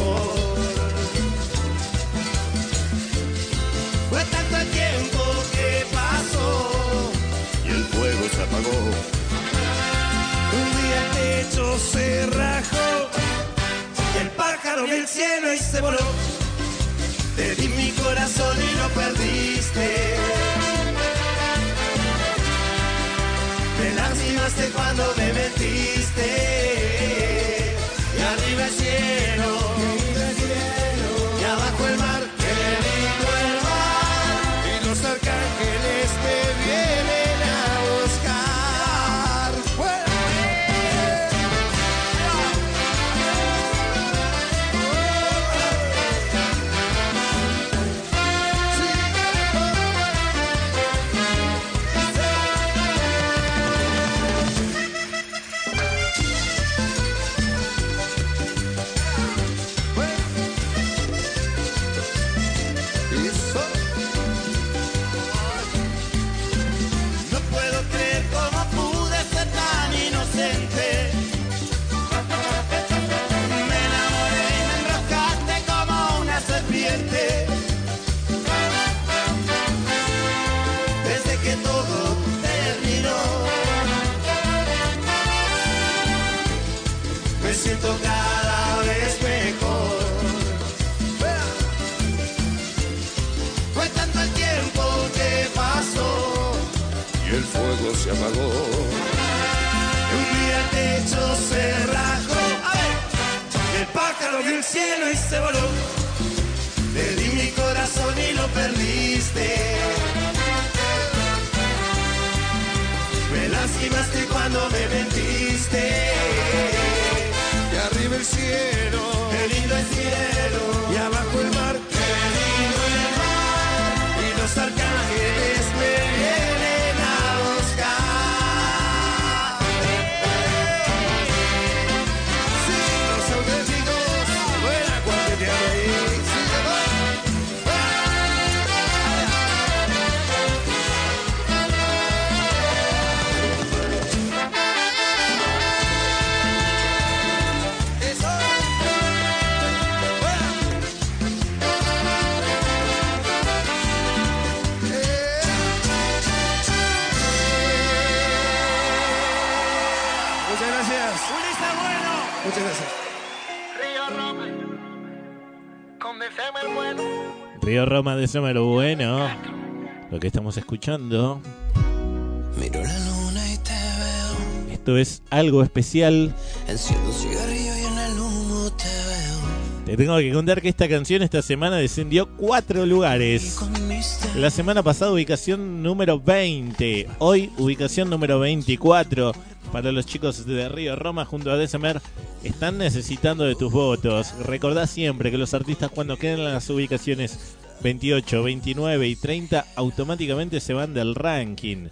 Se apagó. Un día el techo se rajó y el pájaro del cielo y se voló. Te di mi corazón y lo perdiste. Me lastimaste cuando me metiste. Y arriba el cielo. Vio el cielo y se voló. Te di mi corazón y lo perdiste. Me lastimaste cuando me mentiste. Y arriba el cielo, qué lindo el cielo. Río Roma de Summer, bueno. Lo que estamos escuchando. Miro la luna y te veo. Esto es algo especial. Enciendo un cigarrillo y en el humo te veo. Te tengo que contar que esta canción esta semana descendió cuatro lugares. La semana pasada ubicación número 20. Hoy ubicación número 24. Para los chicos de Río Roma junto a Desemer están necesitando de tus votos. Recordá siempre que los artistas cuando queden en las ubicaciones 28, 29 y 30 automáticamente se van del ranking.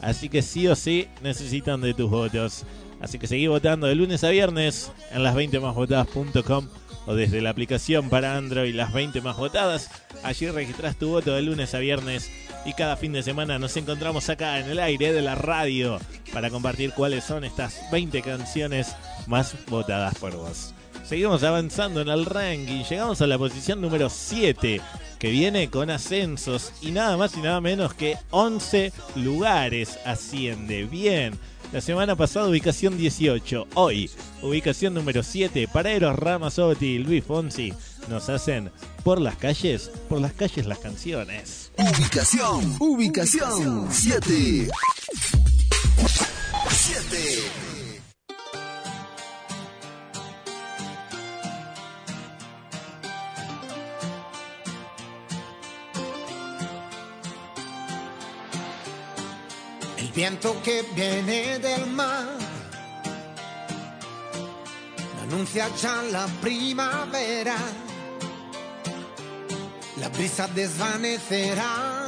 Así que sí o sí necesitan de tus votos. Así que seguí votando de lunes a viernes en las 20másvotadas.com o desde la aplicación para Android las 20 más votadas. Allí registras tu voto de lunes a viernes y cada fin de semana nos encontramos acá en el aire de la radio para compartir cuáles son estas 20 canciones más votadas por vos. Seguimos avanzando en el ranking, llegamos a la posición número 7 que viene con ascensos y nada más y nada menos que 11 lugares asciende. Bien. La semana pasada ubicación 18, hoy ubicación número 7 para Eros Ramazzotti y Luis Fonsi nos hacen por las calles, por las calles las canciones. Ubicación, ubicación 7. 7. Viento que viene del mar anuncia ya la primavera. La brisa desvanecerá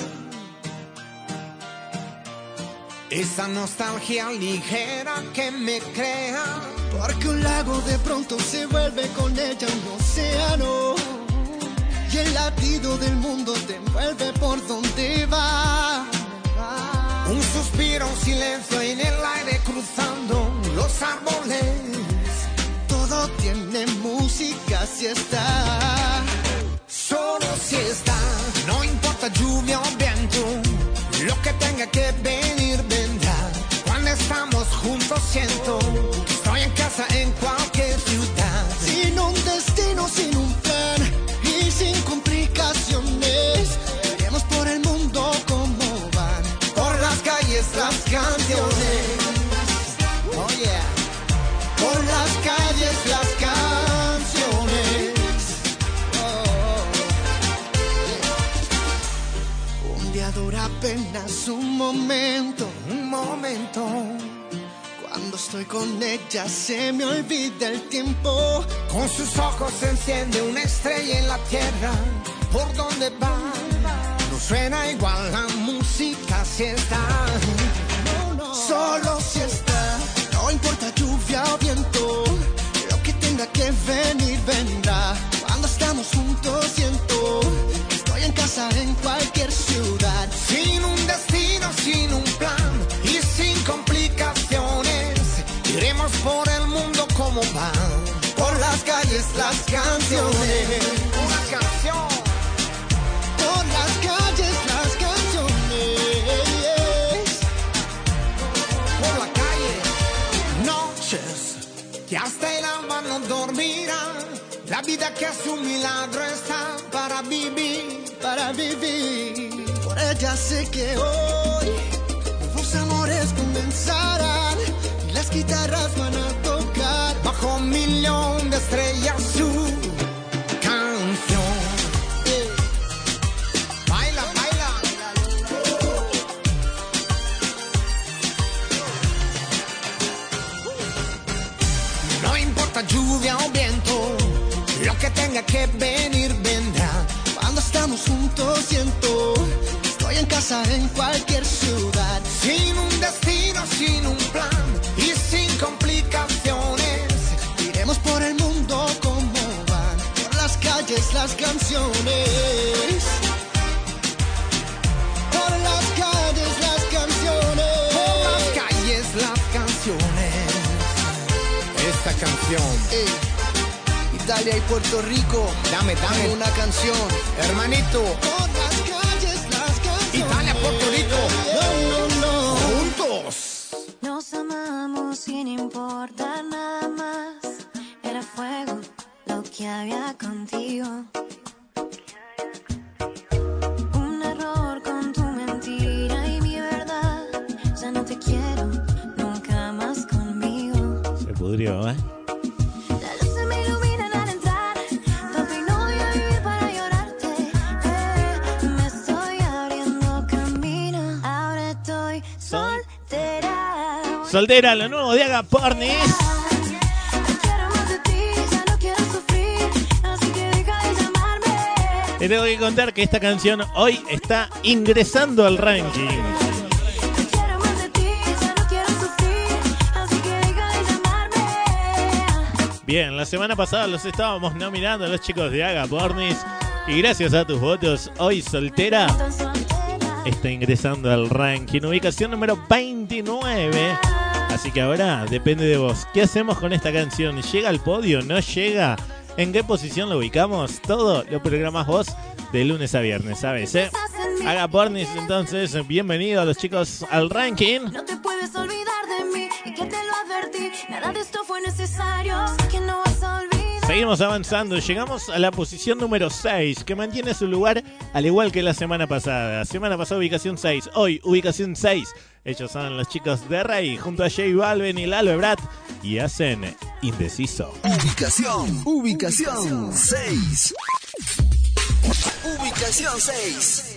esa nostalgia ligera que me crea. Porque un lago de pronto se vuelve con ella un océano. Y el latido del mundo te envuelve por donde va. Un suspiro, un silencio en el aire cruzando los árboles. Todo tiene música si está. Solo si está, no importa lluvia o viento, lo que tenga que venir vendrá. Cuando estamos juntos siento apenas un momento, un momento. Cuando estoy con ella se me olvida el tiempo. Con sus ojos se enciende una estrella en la tierra. ¿Por donde va? No suena igual la música si está. Solo si está, no importa lluvia o viento, lo que tenga que venir vendrá. Cuando estamos juntos siento vida que es un milagro está para vivir. Para vivir. Por ella sé que hoy nuevos amores comenzarán y las guitarras van a tocar bajo un millón de estrellas su tenga que venir vendrá. Cuando estamos juntos siento que estoy en casa en cualquier ciudad. Sin un destino, sin un plan y sin complicaciones. Iremos por el mundo como van, por las calles las canciones. Por las calles las canciones. Por las calles las canciones. Esta canción. Ey, Italia y Puerto Rico. Dame, dame. una canción. Hermanito. Así que deja de llamarme. Te tengo que contar que esta canción hoy está ingresando al ranking. Bien, la semana pasada los estábamos nominando a los chicos de Aga Pornis. Y gracias a tus votos, hoy soltera está ingresando al ranking. Ubicación número 29. Así que ahora depende de vos. ¿Qué hacemos con esta canción? ¿Llega al podio? ¿No llega? ¿En qué posición lo ubicamos? Todo lo programas vos de lunes a viernes, ¿sabes? Eh? Haga pornis, entonces, bienvenido a los chicos al ranking. No te puedes olvidar de mí y que te lo advertí. Nada de esto fue necesario. Sé que no vas a olvidar. Seguimos avanzando, llegamos a la posición número 6, que mantiene su lugar al igual que la semana pasada. Semana pasada ubicación 6, hoy ubicación 6. Ellos son los chicos de Rey, junto a J Balvin y Lalo Ebrat, y hacen Indeciso. Ubicación, ubicación 6. Ubicación 6.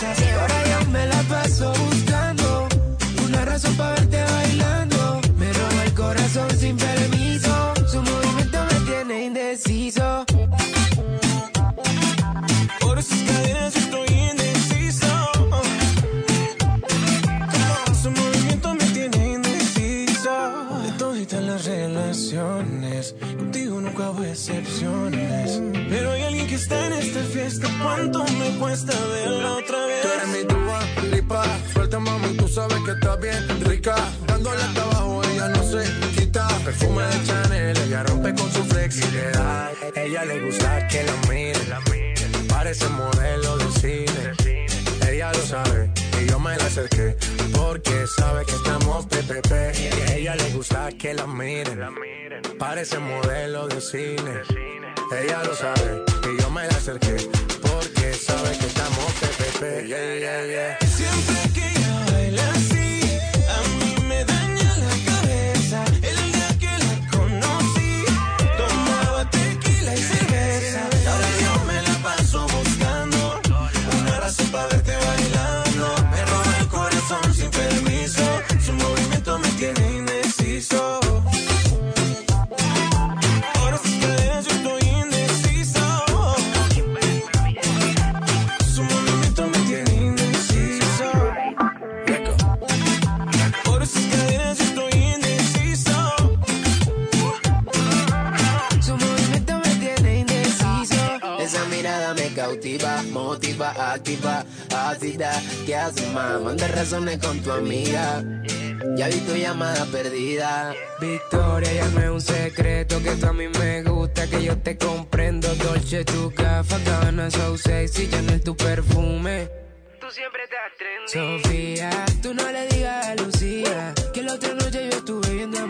Cerveza. Fiesta. ¿Cuánto me cuesta verla otra vez? Tú eres mi tuba, lipa. Suelta, mami, tú sabes que está bien rica. Dándole hasta abajo, ella no se quita. Perfume de Chanel, ella rompe con su flexibilidad. Ella le gusta que la mire, parece modelo de cine. Ella lo sabe y yo me la acerqué porque sabe que estamos PPP. Que la miren, parece modelo de cine. Ella lo sabe y yo me la acerqué porque sabe que estamos PPP. Yeah, yeah, yeah. Siempre que ¿Qué haces, más? Manda razones con tu amiga. Ya vi tu llamada perdida. Victoria, ya no es un secreto que tú a mí me gusta, que yo te comprendo. Dolce, tu gafa, cabana, so sexy, Chanel, tu perfume. Tú siempre te Sofía, tú no le digas a Lucía que la otra noche yo estuve viendo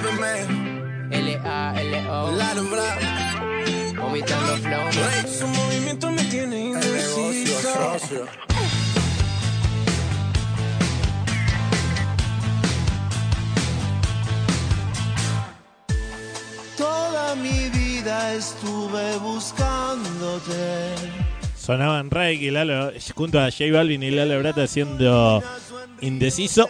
Lábrame. L-A-L-O. Vomitando flow. Su movimiento me tiene indeciso. Toda mi vida estuve buscándote. Sonaban Reiki y Lalo, junto a J Balvin y Lalo Brata haciendo indeciso.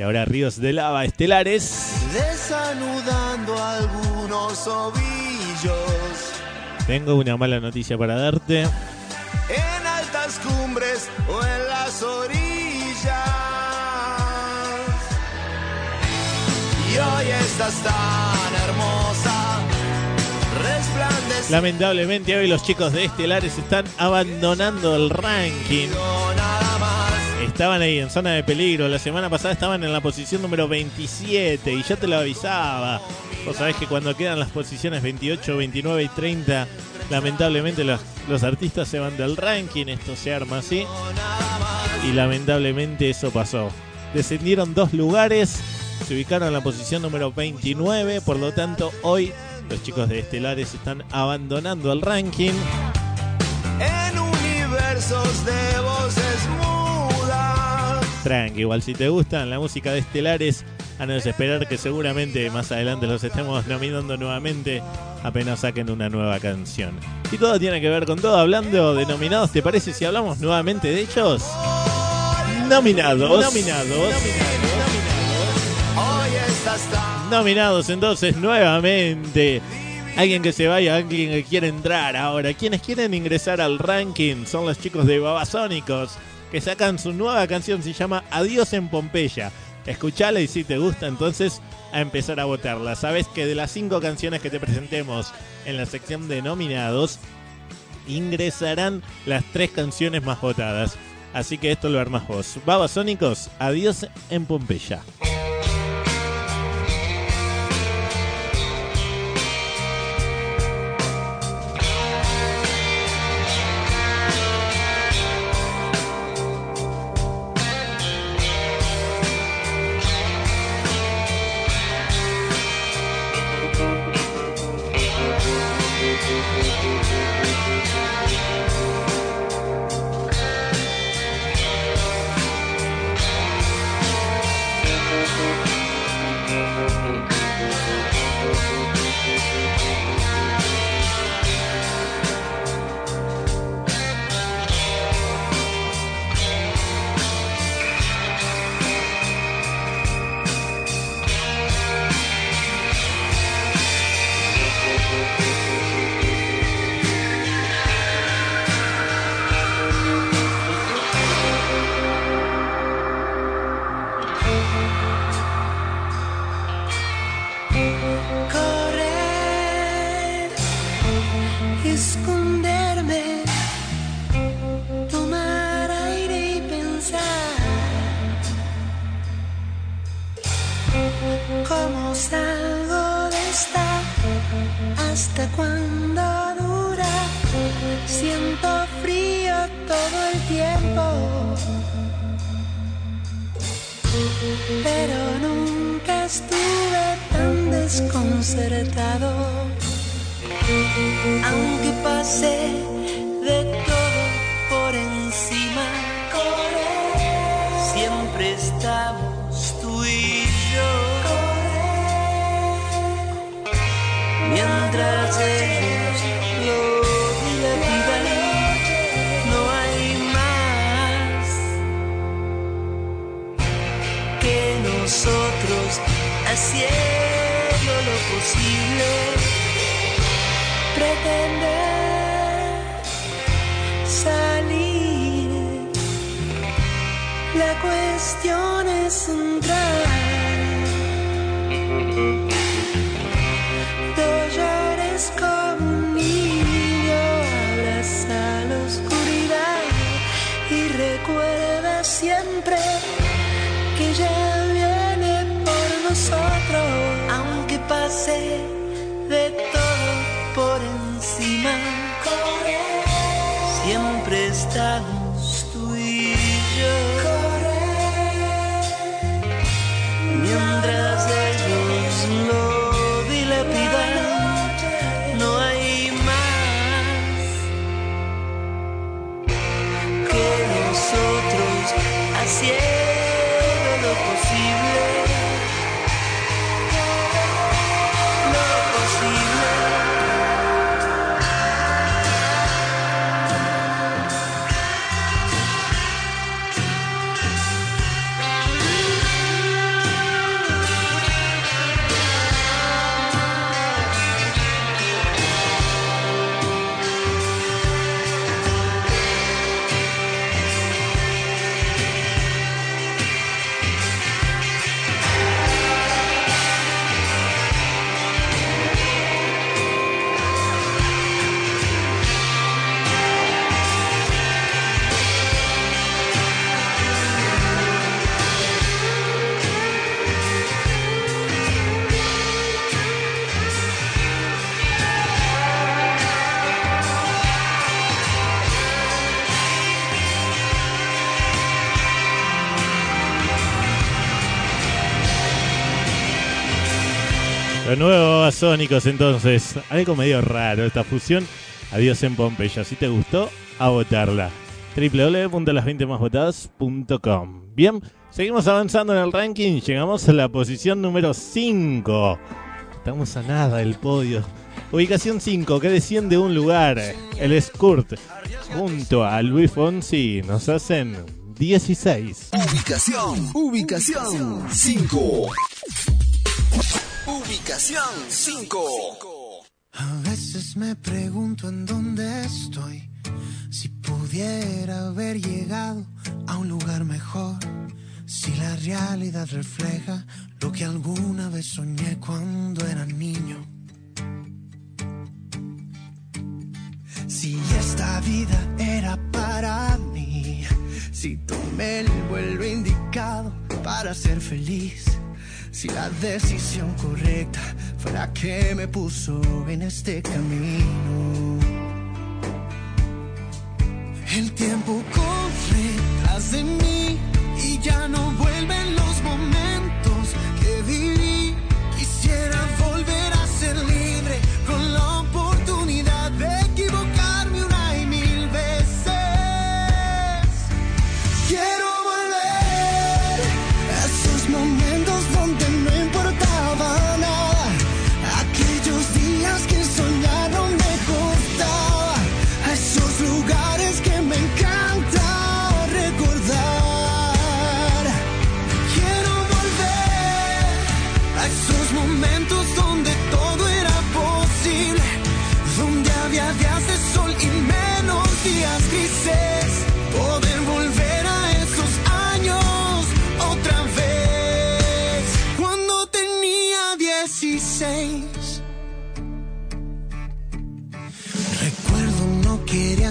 Y ahora Ríos de Lava Estelares. Desanudando algunos ovillos. Tengo una mala noticia para darte. En altas cumbres o en las orillas. Y hoy estás tan hermosa. Lamentablemente hoy los chicos de Estelares están abandonando el ranking. Estaban ahí en zona de peligro. La semana pasada estaban en la posición número 27 y ya te lo avisaba. Vos sabés que cuando quedan las posiciones 28, 29 y 30, lamentablemente los, los artistas se van del ranking. Esto se arma así. Y lamentablemente eso pasó. Descendieron dos lugares, se ubicaron en la posición número 29. Por lo tanto, hoy los chicos de Estelares están abandonando el ranking. En universos de. Tranqui, igual si te gustan la música de Estelares, a no desesperar que seguramente más adelante los estemos nominando nuevamente apenas saquen una nueva canción. Y todo tiene que ver con todo. Hablando de nominados, ¿te parece si hablamos nuevamente de ellos? Nominados. Nominados. Tan. Nominados entonces nuevamente. Alguien que se vaya, alguien que quiere entrar ahora. Quienes quieren ingresar al ranking son los chicos de Babasónicos que sacan su nueva canción, se llama Adiós en Pompeya. Escuchala y si te gusta entonces a empezar a votarla. Sabes que de las cinco canciones que te presentemos en la sección de nominados, ingresarán las tres canciones más votadas. Así que esto lo armas vos. Babasónicos, Adiós en Pompeya. Babasónicos, entonces. Algo medio raro esta fusión. Adiós en Pompeya. Si te gustó, a votarla. www.las20másvotadas.com. Bien, seguimos avanzando en el ranking. Llegamos a la posición número 5. Estamos a nada del podio. Ubicación 5, que desciende un lugar. El Skurt, junto a Luis Fonsi, nos hacen 16. Ubicación, ubicación 5. Ubicación 5. A veces me pregunto en dónde estoy. Si pudiera haber llegado a un lugar mejor. Si la realidad refleja lo que alguna vez soñé cuando era niño. Si esta vida era para mí. Si tomé el vuelo indicado para ser feliz. Si la decisión correcta fue la que me puso en este camino. El tiempo corre tras de mí y ya no vuelven los momentos que viví. Quisiera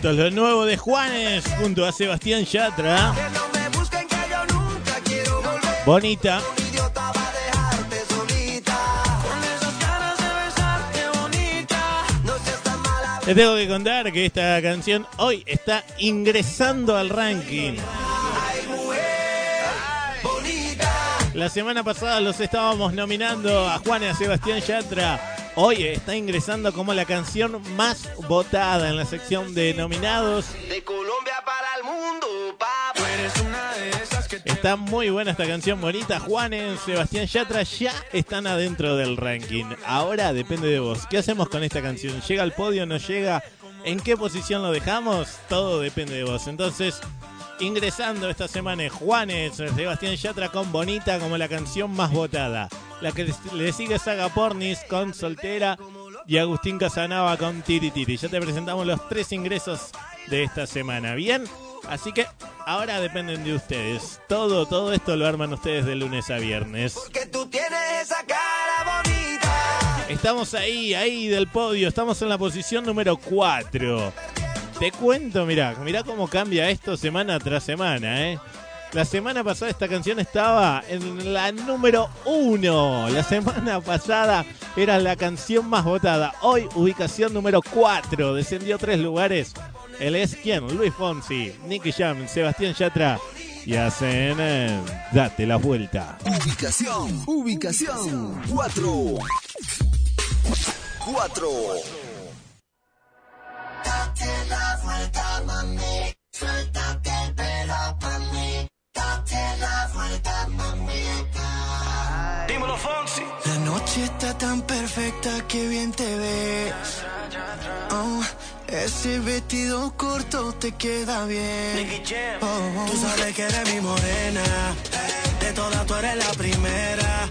Esto es lo nuevo de Juanes junto a Sebastián Yatra. Bonita. Te tengo que contar que esta canción hoy está ingresando al ranking. La semana pasada los estábamos nominando a Juan y a Sebastián Yatra. Hoy está ingresando como la canción más votada en la sección de nominados. De Colombia para el mundo, papá. Eres una de esas que te Está muy buena esta canción bonita. Juan y Sebastián Yatra ya están adentro del ranking. Ahora depende de vos. ¿Qué hacemos con esta canción? ¿Llega al podio? ¿No llega? ¿En qué posición lo dejamos? Todo depende de vos. Entonces, ingresando esta semana es Juanes, Sebastián Yatra con Bonita como la canción más votada. La que le sigue es Saga Pornis con Soltera y Agustín Casanova con Tiri Tiri. Ya te presentamos los tres ingresos de esta semana. ¿Bien? Así que ahora dependen de ustedes. Todo, todo esto lo arman ustedes de lunes a viernes. que tú tienes esa cara bonita. Estamos ahí, ahí del podio. Estamos en la posición número 4. Te cuento, mirá, mirá cómo cambia esto semana tras semana, ¿eh? La semana pasada esta canción estaba en la número 1. La semana pasada era la canción más votada. Hoy, ubicación número 4. Descendió tres lugares. Él es quien? Luis Fonsi, Nicky Jam, Sebastián Yatra. Y hacen eh, Date la vuelta. Ubicación, ubicación 4. 4. Date la vuelta, mami. Suéltate el pelo pa' mí. Date la vuelta, mamita. Dímelo, Fonsi. La noche está tan perfecta que bien te ves. Oh, ese vestido corto te queda bien. Oh, Tú sabes que eres mi morena. De todas tú eres la primera.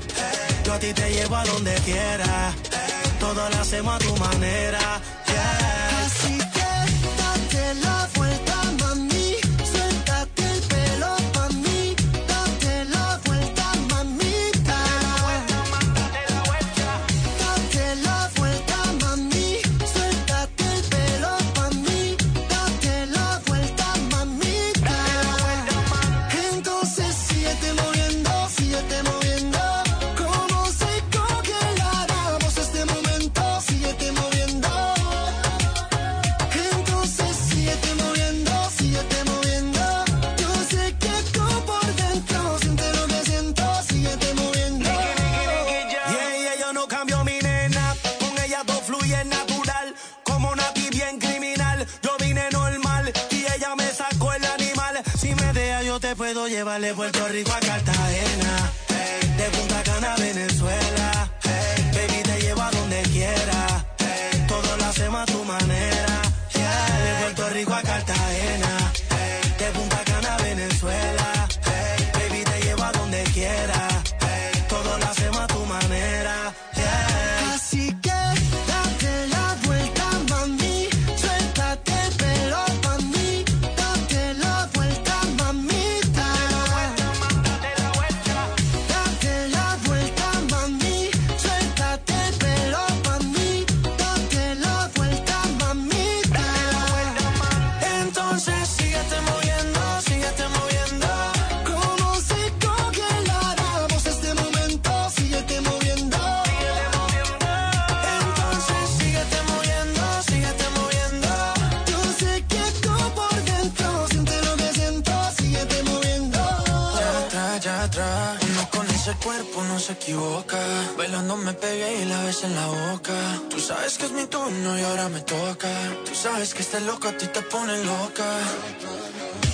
Yo a ti te llevo a donde quiera. Todo lo hacemos a tu manera. Yeah. La vuelta, puedo llevar de Puerto Rico a Cartagena, de Punta Cana a Venezuela, hey, baby te llevo a donde quiera, hey, todo lo hacemos a tu manera, yeah, de Puerto Rico a Cartagena, cuerpo no se equivoca. Bailando me pegué y la ves en la boca. Tú sabes que es mi turno y ahora me toca. Tú sabes que este loco a ti te pone loca.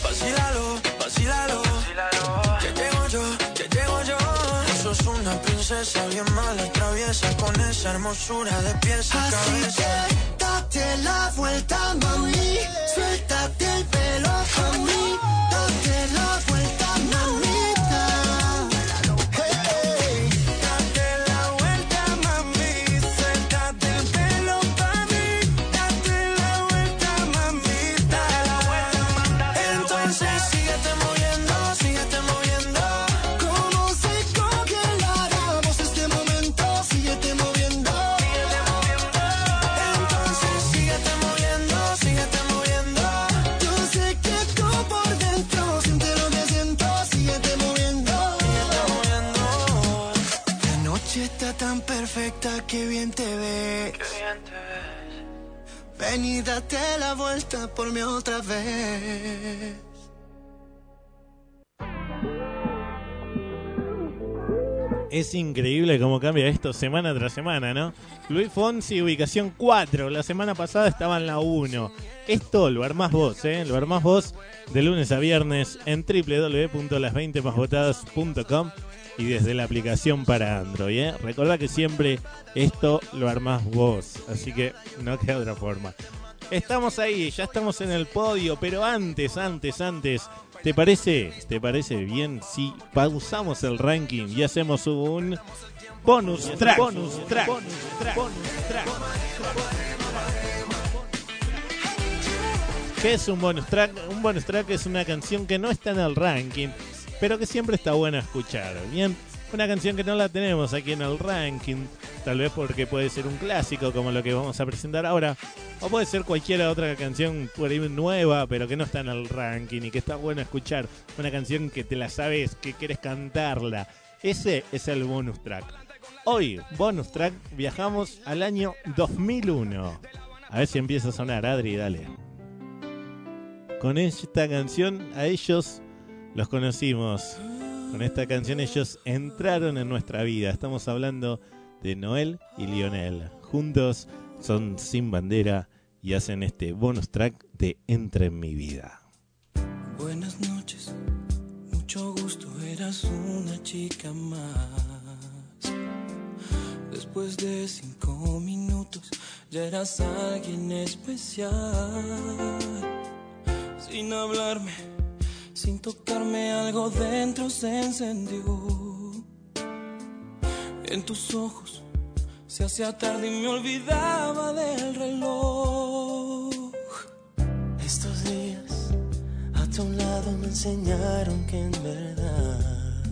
Vacílalo, vacílalo. Que llego yo, que llego yo. Tú sos una princesa bien mala, traviesa. Con esa hermosura de pies a Así cabeza. que date la vuelta, mami. Suéltate el pelo pa' perfecta que bien te ves. Ven y date la vuelta por mí otra vez. Es increíble cómo cambia esto semana tras semana, ¿no? Luis Fonsi, ubicación 4. La semana pasada estaba en la 1. Esto lo armás vos, ¿eh? Lo armás vos de lunes a viernes en www.las20másvotadas.com y desde la aplicación para Android, ¿eh? Recordá que siempre esto lo armás vos, así que no queda otra forma. Estamos ahí, ya estamos en el podio, pero antes, antes, antes, ¿te parece? ¿Te parece bien si pausamos el ranking y hacemos un bonus track? Bonus track. Bonus track. Bonus track. ¿Qué es un bonus track? Un bonus track es una canción que no está en el ranking, pero que siempre está buena escuchar. Bien, una canción que no la tenemos aquí en el ranking, tal vez porque puede ser un clásico como lo que vamos a presentar ahora, o puede ser cualquier otra canción por ahí nueva, pero que no está en el ranking y que está buena escuchar. Una canción que te la sabes, que quieres cantarla. Ese es el bonus track. Hoy, bonus track, viajamos al año 2001. A ver si empieza a sonar, Adri, dale. Con esta canción a ellos los conocimos. Con esta canción ellos entraron en nuestra vida. Estamos hablando de Noel y Lionel. Juntos son sin bandera y hacen este bonus track de Entra en mi vida. Buenas noches, mucho gusto, eras una chica más. Después de cinco minutos, ya eras alguien especial. Sin hablarme, sin tocarme, algo dentro se encendió. En tus ojos se hacía tarde y me olvidaba del reloj. Estos días a tu lado me enseñaron que en verdad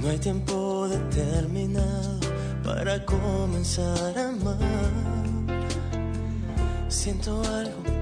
no hay tiempo determinado para comenzar a amar. Siento algo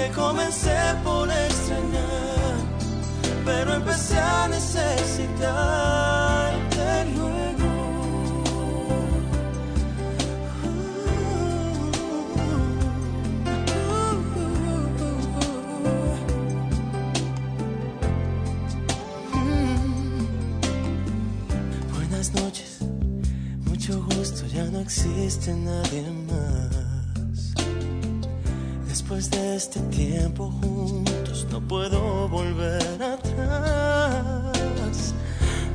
Te comencé por extrañar, pero empecé a necesitarte luego. Buenas noches, mucho gusto, ya no existe nadie más. Después de este tiempo juntos, no puedo volver atrás.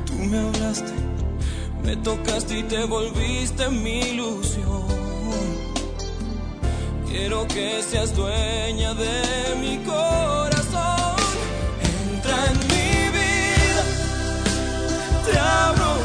Tú me hablaste, me tocaste y te volviste mi ilusión. Quiero que seas dueña de mi corazón. Entra en mi vida, te abro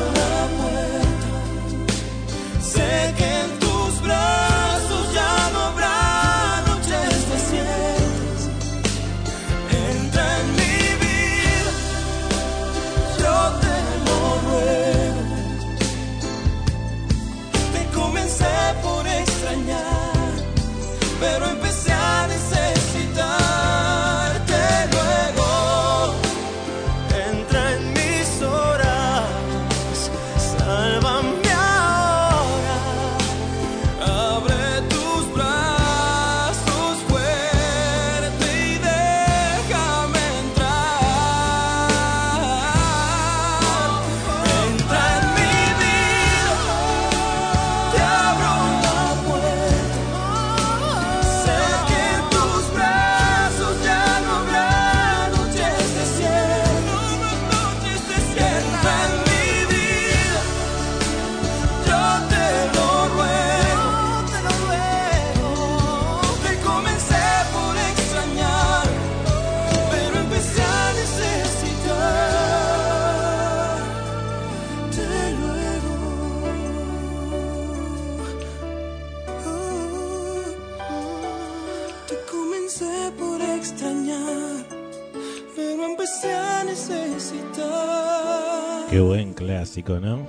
clásico, ¿no?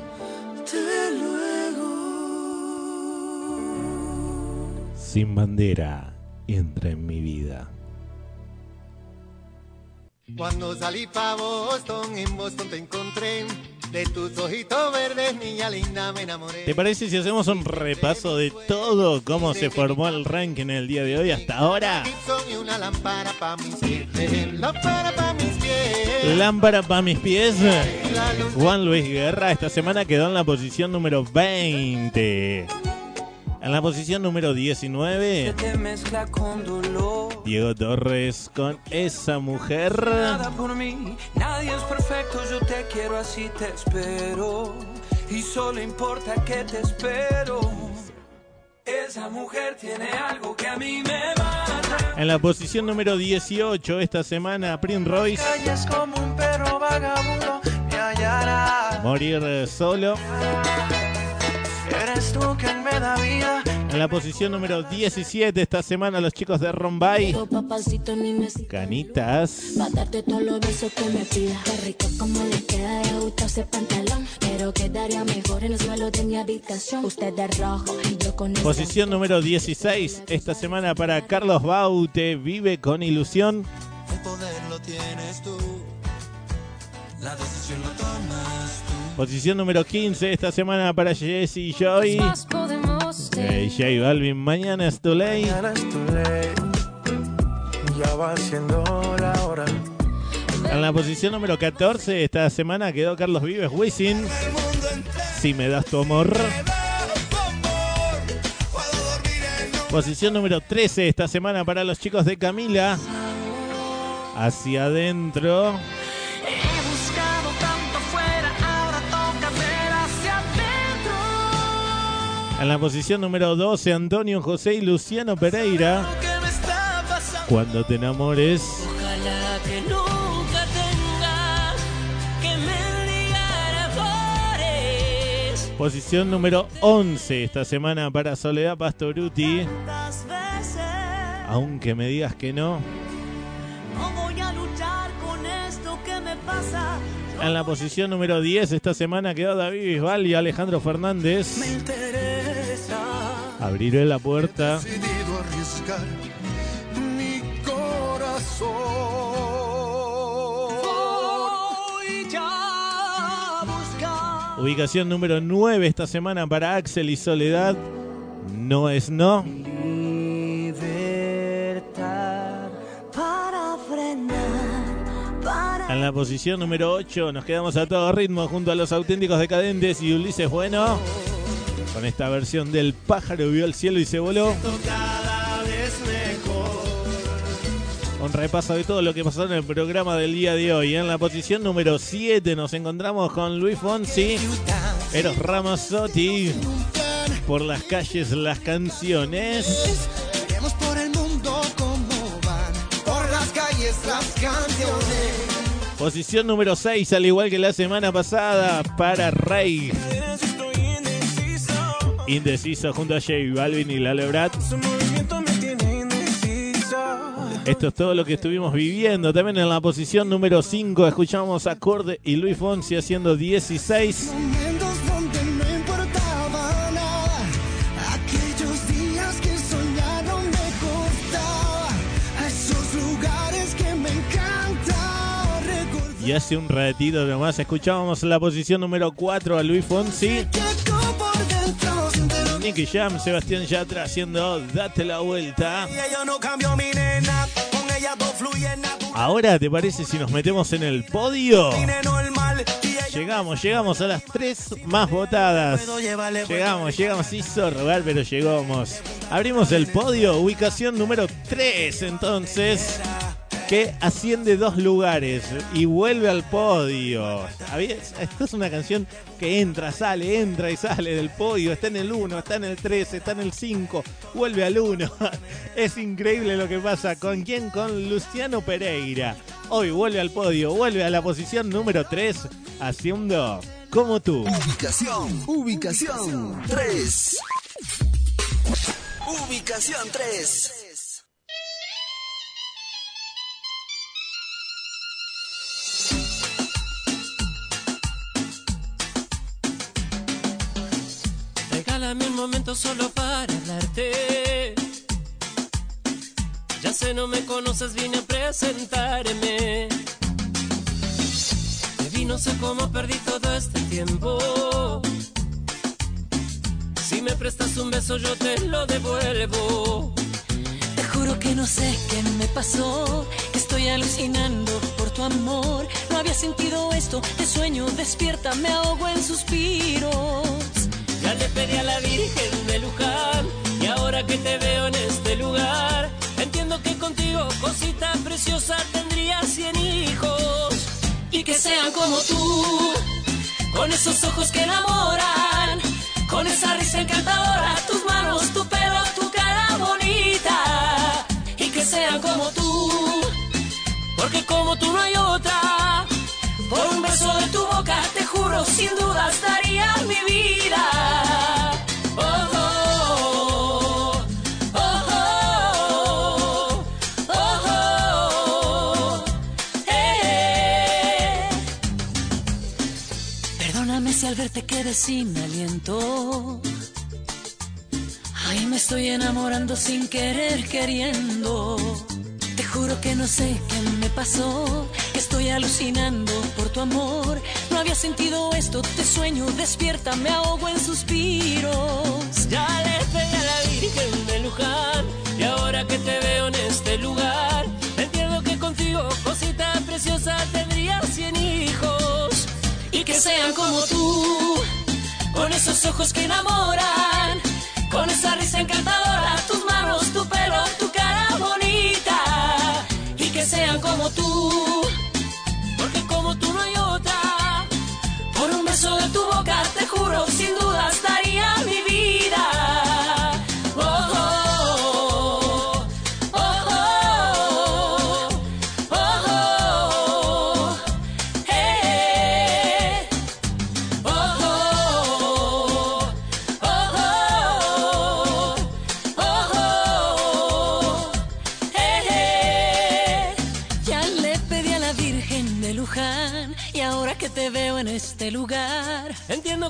Sin bandera, entra en mi vida. Cuando salí pa' Boston, en Boston te encontré. De tus ojitos verdes, niña linda, me enamoré. ¿Te parece si hacemos un repaso de todo cómo se formó el ranking el día de hoy hasta ahora? Una lámpara pa' mis pies. Lámpara pa' mis pies. Lámpara para mis pies. Juan Luis Guerra esta semana quedó en la posición número 20. En la posición número 19, te mezcla con dolor. Diego Torres con esa mujer. Nada por mí, nadie es perfecto, yo te quiero así te espero. Y solo importa que te espero. Esa mujer tiene algo que a mí me mata. En la posición número 18 esta semana, Prince Royce, como un perro vagabundo, me. Morir Solo. Eres tú quien me da vida. En la posición número 17 esta semana, los chicos de Rombay. Canitas. Posición número 16 esta semana para Carlos Baute, Vive con ilusión. El poder lo tienes tú. La decisión lo tomas tú. Posición número 15 esta semana para Jesse Joy. Ser. Eh, J Balvin, mañana es too late. Ya va siendo la hora. En la posición número 14 esta semana quedó Carlos Vives, Wisin. Si me das tu amor. Posición número 13 esta semana para los chicos de Camila. Hacia adentro. En la posición número 12 Antonio José y Luciano Pereira. Cuando te enamores. Ojalá que nunca tenga que mendigar amores. Posición número 11 esta semana para Soledad Pastoruti. Aunque me digas que no. no voy a luchar con esto que me pasa. En la posición número 10 esta semana quedó David Bisbal y Alejandro Fernández. Abriré la puerta. Decidido arriesgar mi corazón. Voy ya a buscar. Ubicación número 9 esta semana para Axel y Soledad. No es no. En la posición número 8 nos quedamos a todo ritmo junto a los auténticos decadentes y Ulises Bueno. Con esta versión del pájaro vio el cielo y se voló. Cada vez mejor. Un repaso de todo lo que pasó en el programa del día de hoy. En la posición número 7 nos encontramos con Luis Fonsi, Eros Ramazzotti. Por las calles, las canciones. Iremos por el mundo como van, por las calles las canciones. Posición número 6, al igual que la semana pasada, para Rey. Indeciso. Junto a J Balvin y tiene indeciso. Esto es todo lo que estuvimos viviendo. También en la posición número 5 escuchamos a Corde y Luis Fonsi haciendo 16. Momentos donde no importaba nada, aquellos días que soñar no me costaba, a esos lugares que me encanta recordar. Y hace un ratito nomás escuchábamos la posición número 4 a Luis Fonsi. Nicky Jam, Sebastián Yatra haciendo Date la vuelta. Ahora, ¿te parece si nos metemos en el podio? Llegamos, llegamos a las tres más votadas. Llegamos, llegamos, hizo rogar, pero llegamos. Abrimos el podio, ubicación número 3, entonces, que asciende dos lugares y vuelve al podio. Esta es una canción que entra, sale, entra y sale del podio. Está en el 1, está en el 3, está en el 5, vuelve al 1. Es increíble lo que pasa. ¿Con quién? Con Luciano Pereira. Hoy vuelve al podio, vuelve a la posición número 3, haciendo como tú. Ubicación, ubicación 3. Ubicación 3. Momento solo para hablarte. Ya sé, no me conoces, vine a presentarme. Te vi, no sé cómo perdí todo este tiempo. Si me prestas un beso, yo te lo devuelvo. Te juro que no sé qué me pasó, que estoy alucinando por tu amor. No había sentido esto, te sueño, despierta, me ahogo en suspiros. Ya le pedí a la Virgen de Luján y ahora que te veo en este lugar, entiendo que contigo, cosita preciosa, tendría cien hijos y que sean como tú, con esos ojos que enamoran, con esa risa encantadora, tus manos, tu pelo, tu cara bonita y que sean como tú, porque como tú no hay otra. Por un beso de tu boca, te juro, sin dudas daría mi vida. Al verte quedé sin aliento. Ay, me estoy enamorando sin querer queriendo. Te juro que no sé qué me pasó, estoy alucinando por tu amor. No había sentido esto, te sueño, despierta, me ahogo en suspiros. Ya le pedí a la Virgen de Luján y ahora que te veo en este lugar, como tú, con esos ojos que enamoran, con esa risa encantadora,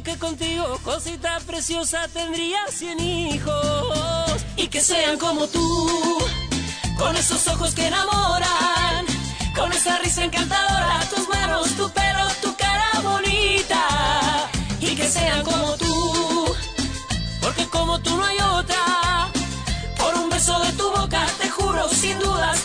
Que contigo, cosita preciosa, tendría cien hijos y que sean como tú, con esos ojos que enamoran, con esa risa encantadora, tus manos, tu pelo, tu cara bonita y que sean como tú, porque como tú no hay otra. Por un beso de tu boca, te juro, sin dudas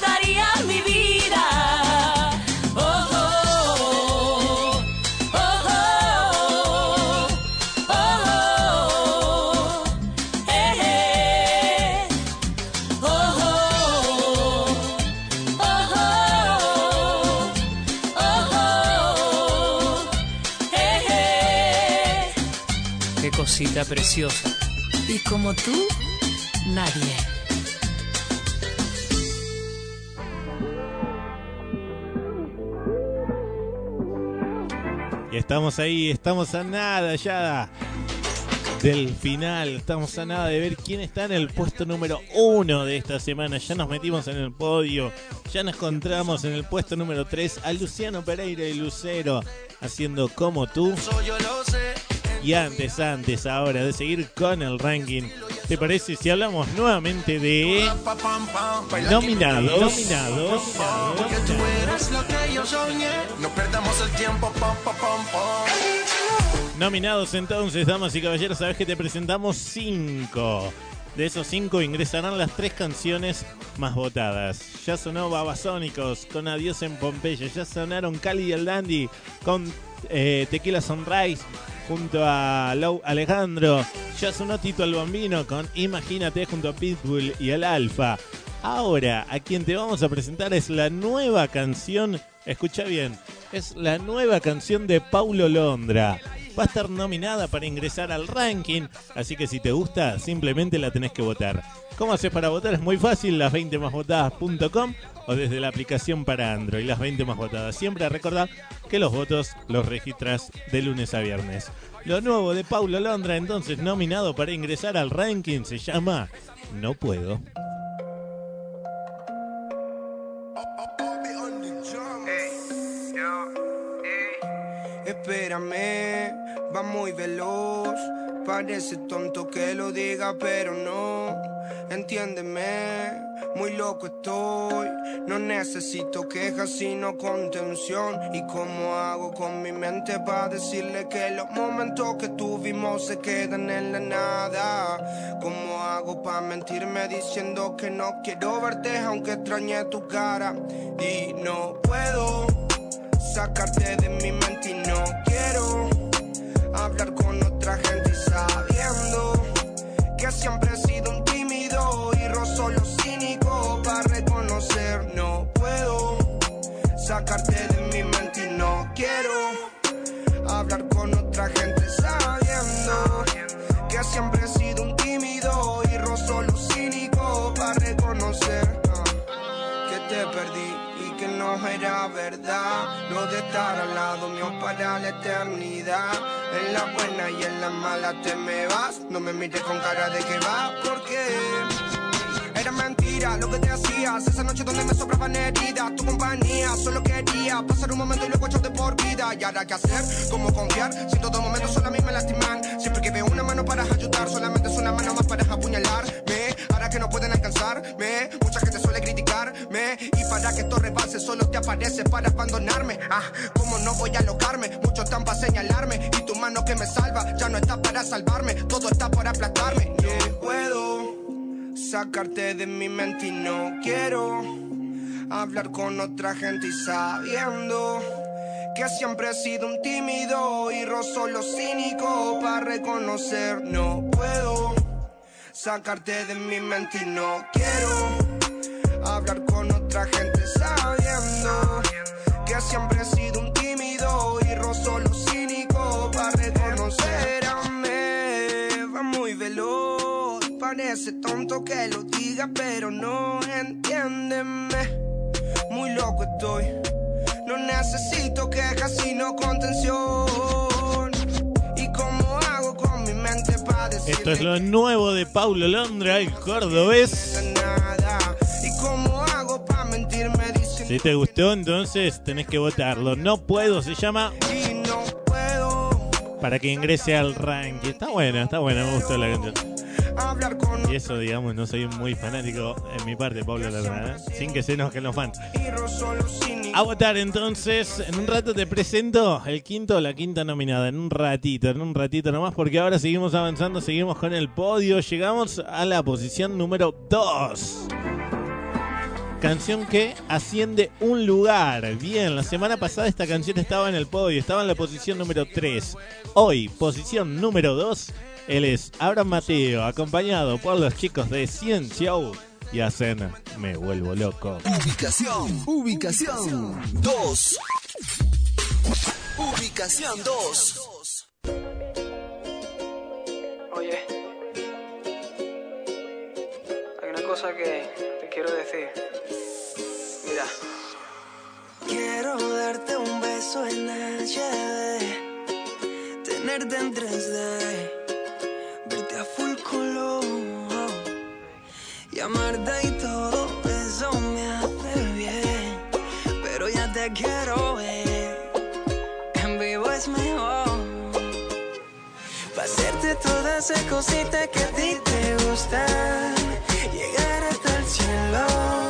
preciosa. y como tú, nadie. Y estamos ahí, estamos a nada ya del final. Estamos a nada de ver quién está en el puesto número uno de esta semana. Ya nos metimos en el podio. Ya nos encontramos en el puesto número 3 a Luciano Pereira y Lucero haciendo como tú. Y antes, antes ahora de seguir con el ranking, ¿te parece si hablamos nuevamente de nominados? Nominados. Entonces, damas y caballeros, sabes que te presentamos cinco. De esos cinco ingresarán las tres canciones más votadas. Ya sonó Babasónicos con Adiós en Pompeya. Ya sonaron Cali y el Dandy con eh, Tequila Sunrise junto a Lou Alejandro. Ya sonó Tito el Bambino con Imagínate junto a Pitbull y el Alfa. Ahora, a quien te vamos a presentar es la nueva canción. Escucha bien, es la nueva canción de Paulo Londra. Va a estar nominada para ingresar al ranking, así que si te gusta, simplemente la tenés que votar. ¿Cómo haces para votar? Es muy fácil, las 20 másvotadas.com o desde la aplicación para Android, las 20 más votadas. Siempre recordad que los votos los registras de lunes a viernes. Lo nuevo de Paulo Londra, entonces nominado para ingresar al ranking, se llama No Puedo. Espérame, va muy veloz. Parece tonto que lo diga, pero no. Entiéndeme, muy loco estoy. No necesito quejas, sino contención. ¿Y cómo hago con mi mente para decirle que los momentos que tuvimos se quedan en la nada? ¿Cómo hago para mentirme diciendo que no quiero verte aunque extrañe tu cara? Y no sacarte de mi mente y no quiero hablar al lado mío para la eternidad. En la buena y en la mala te me vas. No me mires con cara de que va porque era mentira lo que te hacías. Esa noche donde me sobraban heridas tu compañía solo quería pasar un momento y luego echarte por vida. Y ahora qué hacer cómo confiar si en todo momento solo a mí me lastiman. Siempre que veo una mano para ayudar solamente es una mano más para apuñalarme ahora que no pueden alcanzarme mucha gente y para que esto rebase solo te aparece para abandonarme. Ah cómo no voy a alocarme mucho están para señalarme. Y tu mano que me salva ya no está para salvarme. Todo está para aplastarme. No puedo sacarte de mi mente y no quiero hablar con otra gente y sabiendo que siempre he sido un tímido y rozo lo cínico para reconocer. No puedo sacarte de mi mente y no quiero hablar con otra gente sabiendo que siempre he sido un tímido y rozo lo cínico para reconocer va muy veloz parece tonto que lo diga pero no entiéndeme. Muy loco estoy no necesito quejas sino contención. Y cómo hago con mi mente para Esto es lo nuevo de Paulo Londra, el cordobés. y Si te gustó, entonces tenés que votarlo. No puedo, se llama. Para que ingrese al ranking. Está buena, está buena, me gustó la canción. Y eso, digamos, no soy muy fanático en mi parte, Pablo Londra, ¿eh? sin que se enojen los fans. A votar entonces, en un rato te presento el quinto o la quinta nominada, en un ratito, en un ratito nomás, porque ahora seguimos avanzando, seguimos con el podio, llegamos a la posición número 2. Canción que asciende un lugar. Bien, la semana pasada esta canción estaba en el podio, estaba en la posición número 3. Hoy, posición número 2, él es Abraham Mateo, acompañado por los chicos de Cien Show y hacen Me Vuelvo Loco. Ubicación, ubicación 2. Ubicación 2. Oye, hay una cosa que quiero decir. Mira. Quiero darte un beso en HD, tenerte en 3D, verte a full color, llamarte y todo eso me hace bien, pero ya te quiero ver, en vivo es mejor. Pa' hacerte todas esas cositas que a ti te gustan, llegar hasta el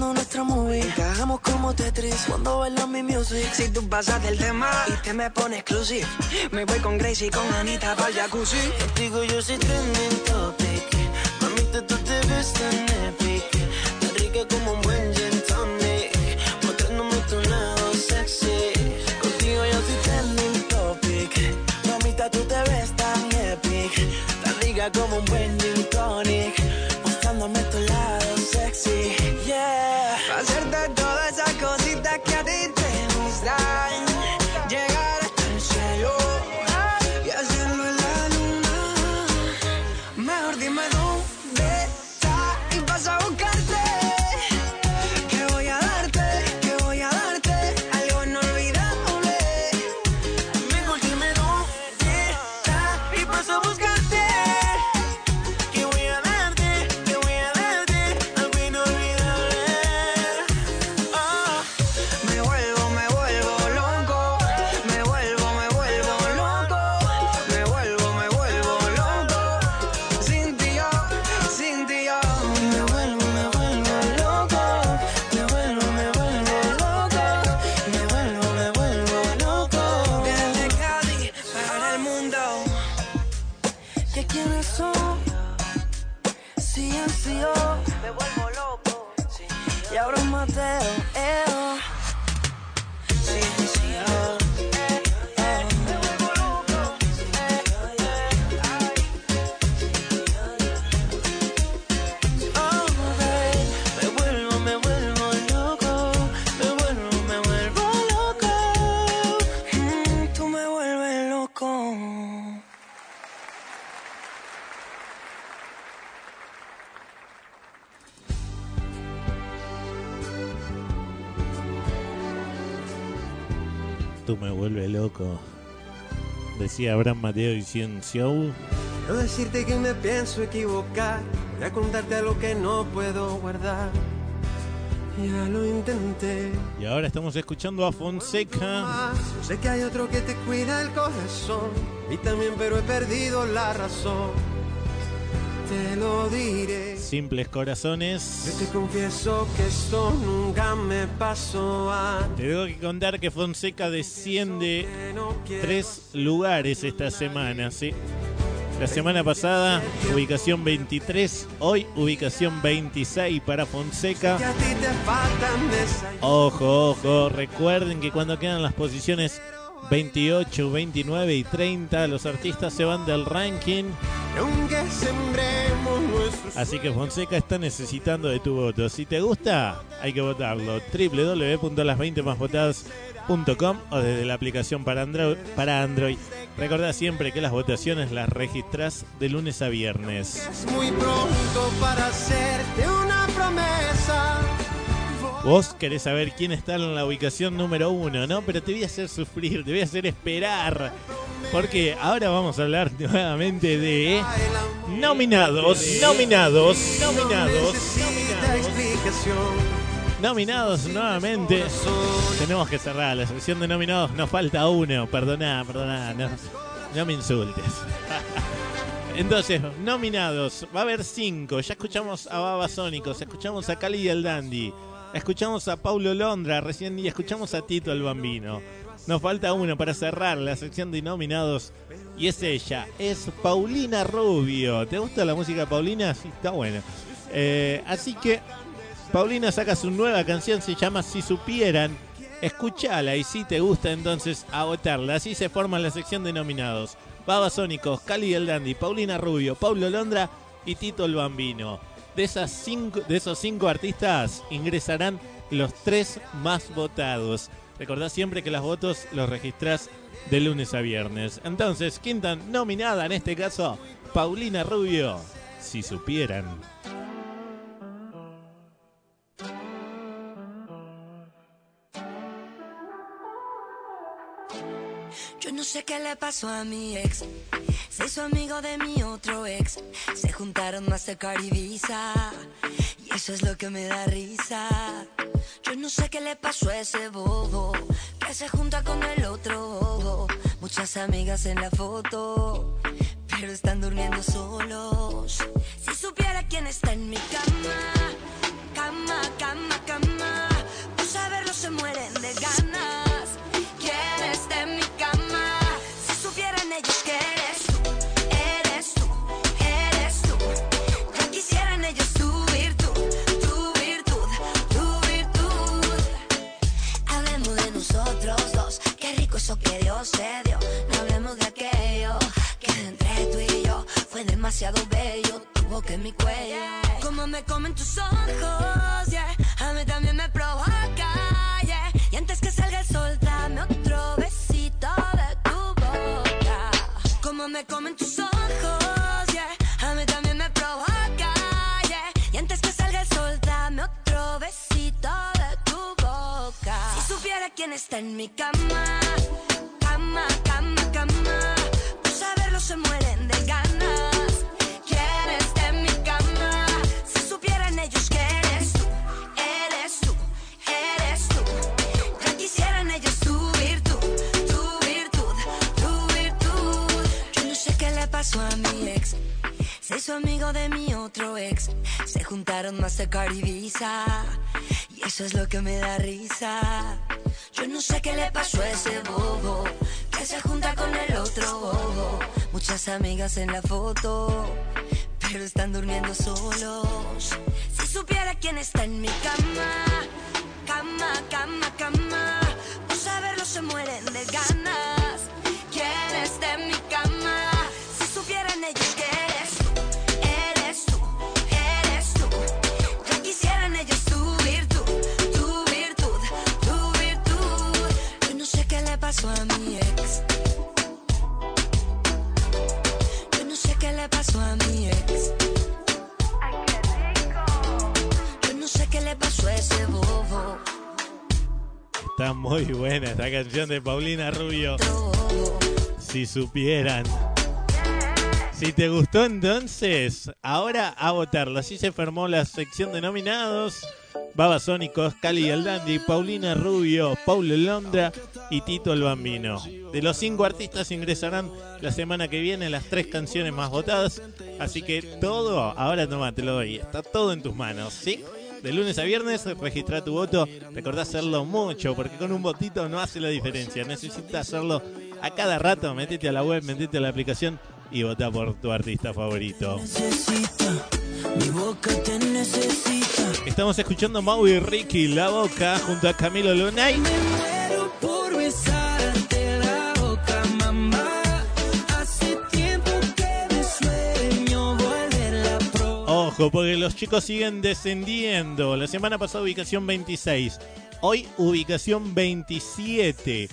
Viviendo nuestra movie. Encajamos como Tetris cuando baila mi music. Si tú pasas del tema y te me pones exclusive, me voy con Gracie y con Anita para jacuzzi. Contigo yo soy trending topic. Decía Abraham Mateo y Cien Show. No decirte que me pienso equivocar, voy a contarte algo que no puedo guardar. Ya lo intenté. Y ahora estamos escuchando a Fonseca. Yo sé que hay otro que te cuida el corazón. Y también, pero he perdido la razón. Te lo diré. Simples corazones. Yo te confieso que esto nunca me pasó antes. Te tengo que contar que Fonseca desciende tres lugares esta semana, ¿sí? La semana pasada, ubicación 23, hoy ubicación 26 para Fonseca. A. Ojo, ojo, recuerden que cuando quedan las posiciones 28, 29 y 30, los artistas se van del ranking. Así que Fonseca está necesitando de tu voto. Si te gusta, hay que votarlo. www.las20másvotadas.com o desde la aplicación para Android. Para. Recordá siempre que las votaciones las registras de lunes a viernes. Es muy pronto para hacerte una promesa. Vos querés saber quién está en la ubicación número uno, ¿no? Pero te voy a hacer sufrir, te voy a hacer esperar. Porque ahora vamos a hablar nuevamente de nominados, nominados, nominados, nominados nuevamente. Tenemos que cerrar la sección de nominados. Nos falta uno. Perdoná, perdoná. No, me insultes. Entonces, nominados. Va a haber cinco. Ya escuchamos a Babasónicos, escuchamos a Cali y el Dandy, escuchamos a Paulo Londra recién y escuchamos a Tito el Bambino. Nos falta uno para cerrar la sección de nominados. Y es ella, es Paulina Rubio. ¿Te gusta la música Paulina? Sí, está buena. Eh, así que Paulina saca su nueva canción, se llama Si Supieran. Escúchala y si te gusta entonces a votarla. Así se forma la sección de nominados. Babasónicos, Cali el Dandy, Paulina Rubio, Paulo Londra y Tito el Bambino. De, esas cinco, de esos cinco artistas ingresarán los tres más votados. Recordá siempre que los votos los registrás de lunes a viernes. Entonces, quinta nominada en este caso, Paulina Rubio. Si supieran. Sé qué le pasó a mi ex. Se hizo amigo de mi otro ex. Se juntaron Mastercard y Visa. Y eso es lo que me da risa. Yo no sé qué le pasó a ese bobo. Que se junta con el otro bobo. Muchas amigas en la foto. Pero están durmiendo solos. Si supiera quién está en mi cama. Cama, cama, cama. Por saberlo se mueren de ganas. Eso que Dios se dio. No hablemos de aquello que entre tú y yo fue demasiado bello. Tu boca en mi cuello, como me comen tus ojos, yeah. A mí también me provoca, yeah. Y antes que salga el sol, dame otro besito de tu boca. Como me comen tus ojos, quién está en mi cama, cama, cama, cama. Por saberlo se mueren de ganas. ¿Quién está en mi cama? Si supieran ellos que eres tú, eres tú, eres tú. Ya quisieran ellos tu virtud, tu virtud, tu virtud. Yo no sé qué le pasó a mi ex. Se hizo amigo de mi otro ex. Se juntaron Mastercard y Visa. Eso es lo que me da risa. Yo no sé qué le pasó a ese bobo. Que se junta con el otro bobo. Muchas amigas en la foto. Pero están durmiendo solos. Si supiera quién está en mi cama. Cama, cama, cama. Por saberlo se mueren de ganas. ¿Quién está en mi cama? Pasó a mi ex. Yo no sé qué le pasó a mi ex. Yo no sé qué le pasó a ese bobo. Está muy buena esta canción de Paulina Rubio. Si supieran. Si te gustó entonces, ahora a votarlo. Así se formó la sección de nominados. Babasónicos, Cali el Dandy, Paulina Rubio, Paulo Londra y Tito el Bambino. De los cinco artistas ingresarán la semana que viene las tres canciones más votadas. Así que todo, ahora toma, te lo doy. Está todo en tus manos, ¿sí? De lunes a viernes, registra tu voto. Recordá hacerlo mucho, porque con un votito no hace la diferencia. Necesitas hacerlo a cada rato. Metete a la web, metete a la aplicación y vota por tu artista favorito. Mi boca te necesita. Estamos escuchando Mau y Ricky La Boca junto a Camilo Lunay. Muero por besarte la boca, mamá. Hace tiempo que me sueño volverla pro. Ojo, porque los chicos siguen descendiendo. La semana pasada ubicación 26. Hoy ubicación 27.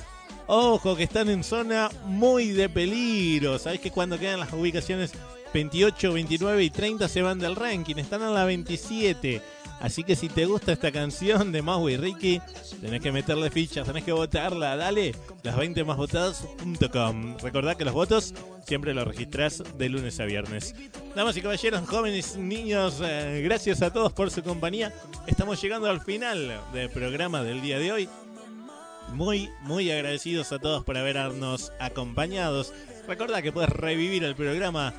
Ojo, que están en zona muy de peligro. Sabés que cuando quedan las ubicaciones 28, 29 y 30 se van del ranking. Están en la 27. Así que si te gusta esta canción de Mau y Ricky, tenés que meterle fichas, tenés que votarla. Dale, las 20 más votadas.com. Recordá que los votos siempre los registrás de lunes a viernes. Damas y caballeros, jóvenes, niños, eh, gracias a todos por su compañía. Estamos llegando al final del programa del día de hoy. Muy, muy agradecidos a todos por habernos acompañados. Recordá que puedes revivir el programa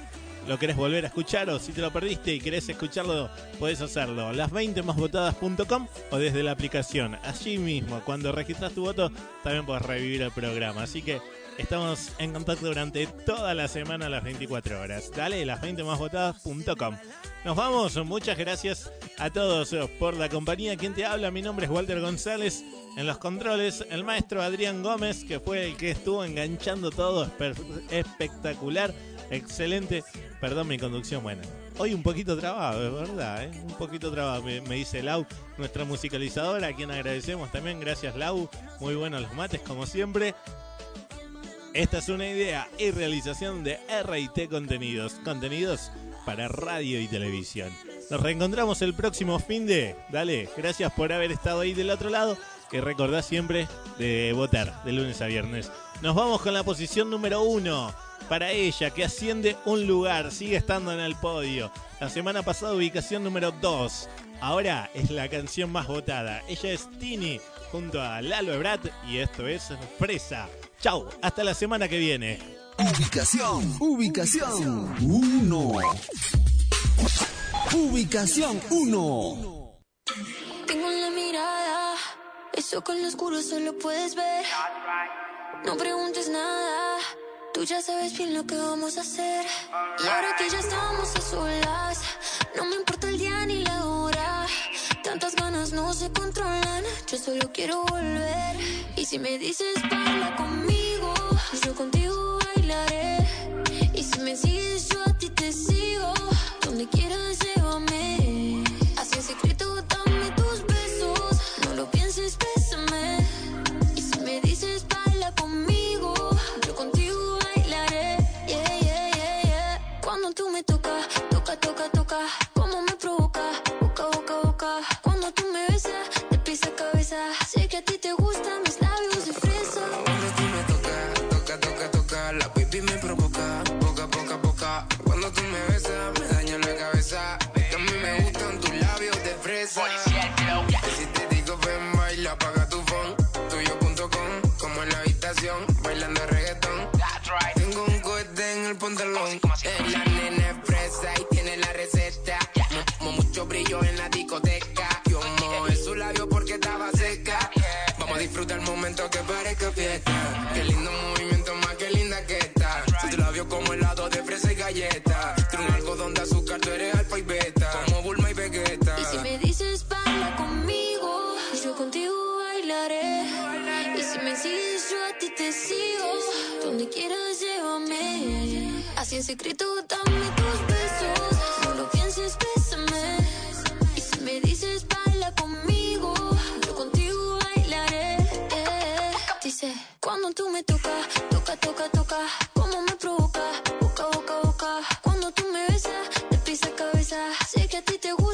lo querés volver a escuchar o si te lo perdiste y querés escucharlo, podés hacerlo. Las 20 másvotadas.com o desde la aplicación. Allí mismo, cuando registras tu voto, también podés revivir el programa. Así que estamos en contacto durante toda la semana a las 24 horas. Dale, las 20 másvotadas.com. Nos vamos, muchas gracias a todos por la compañía. Quien te habla, mi nombre es Walter González. En los controles, el maestro Adrián Gómez, que fue el que estuvo enganchando todo, espectacular, excelente. Perdón mi conducción, bueno. Hoy un poquito trabado, es verdad, ¿eh? un poquito trabado, me, me, dice Lau, nuestra musicalizadora, a quien agradecemos también. Gracias Lau, muy buenos los mates como siempre. Esta es una idea y realización de RT Contenidos, contenidos para radio y televisión. Nos reencontramos el próximo fin de... Dale, gracias por haber estado ahí del otro lado que recordá siempre de votar de lunes a viernes. Nos vamos con la posición número uno para ella, que asciende un lugar, sigue estando en el podio. La semana pasada ubicación número 2. Ahora es la canción más votada. Ella es Tini junto a Lalo Ebrat y esto es Fresa. Chau, hasta la semana que viene. Ubicación, ubicación 1. Ubicación 1. Tengo en la mirada, eso con lo oscuro solo puedes ver. No preguntes nada, tú ya sabes bien lo que vamos a hacer. Y ahora que ya estamos a solas, no me importa el día ni la hora. Tantas ganas no se controlan, yo solo quiero volver. Y si me dices baila conmigo, yo contigo bailaré. Y si me sigues, yo a ti te sigo. Donde quieras, llévame. Así en secreto, dame tus besos. No lo pienses, bésame. Si me dices, baila conmigo, yo contigo bailaré. Dice, cuando tú me tocas, toca, toca, toca. Como me provoca, boca, boca, boca. Cuando tú me besas, te pisa cabeza. Sé que a ti te gusta.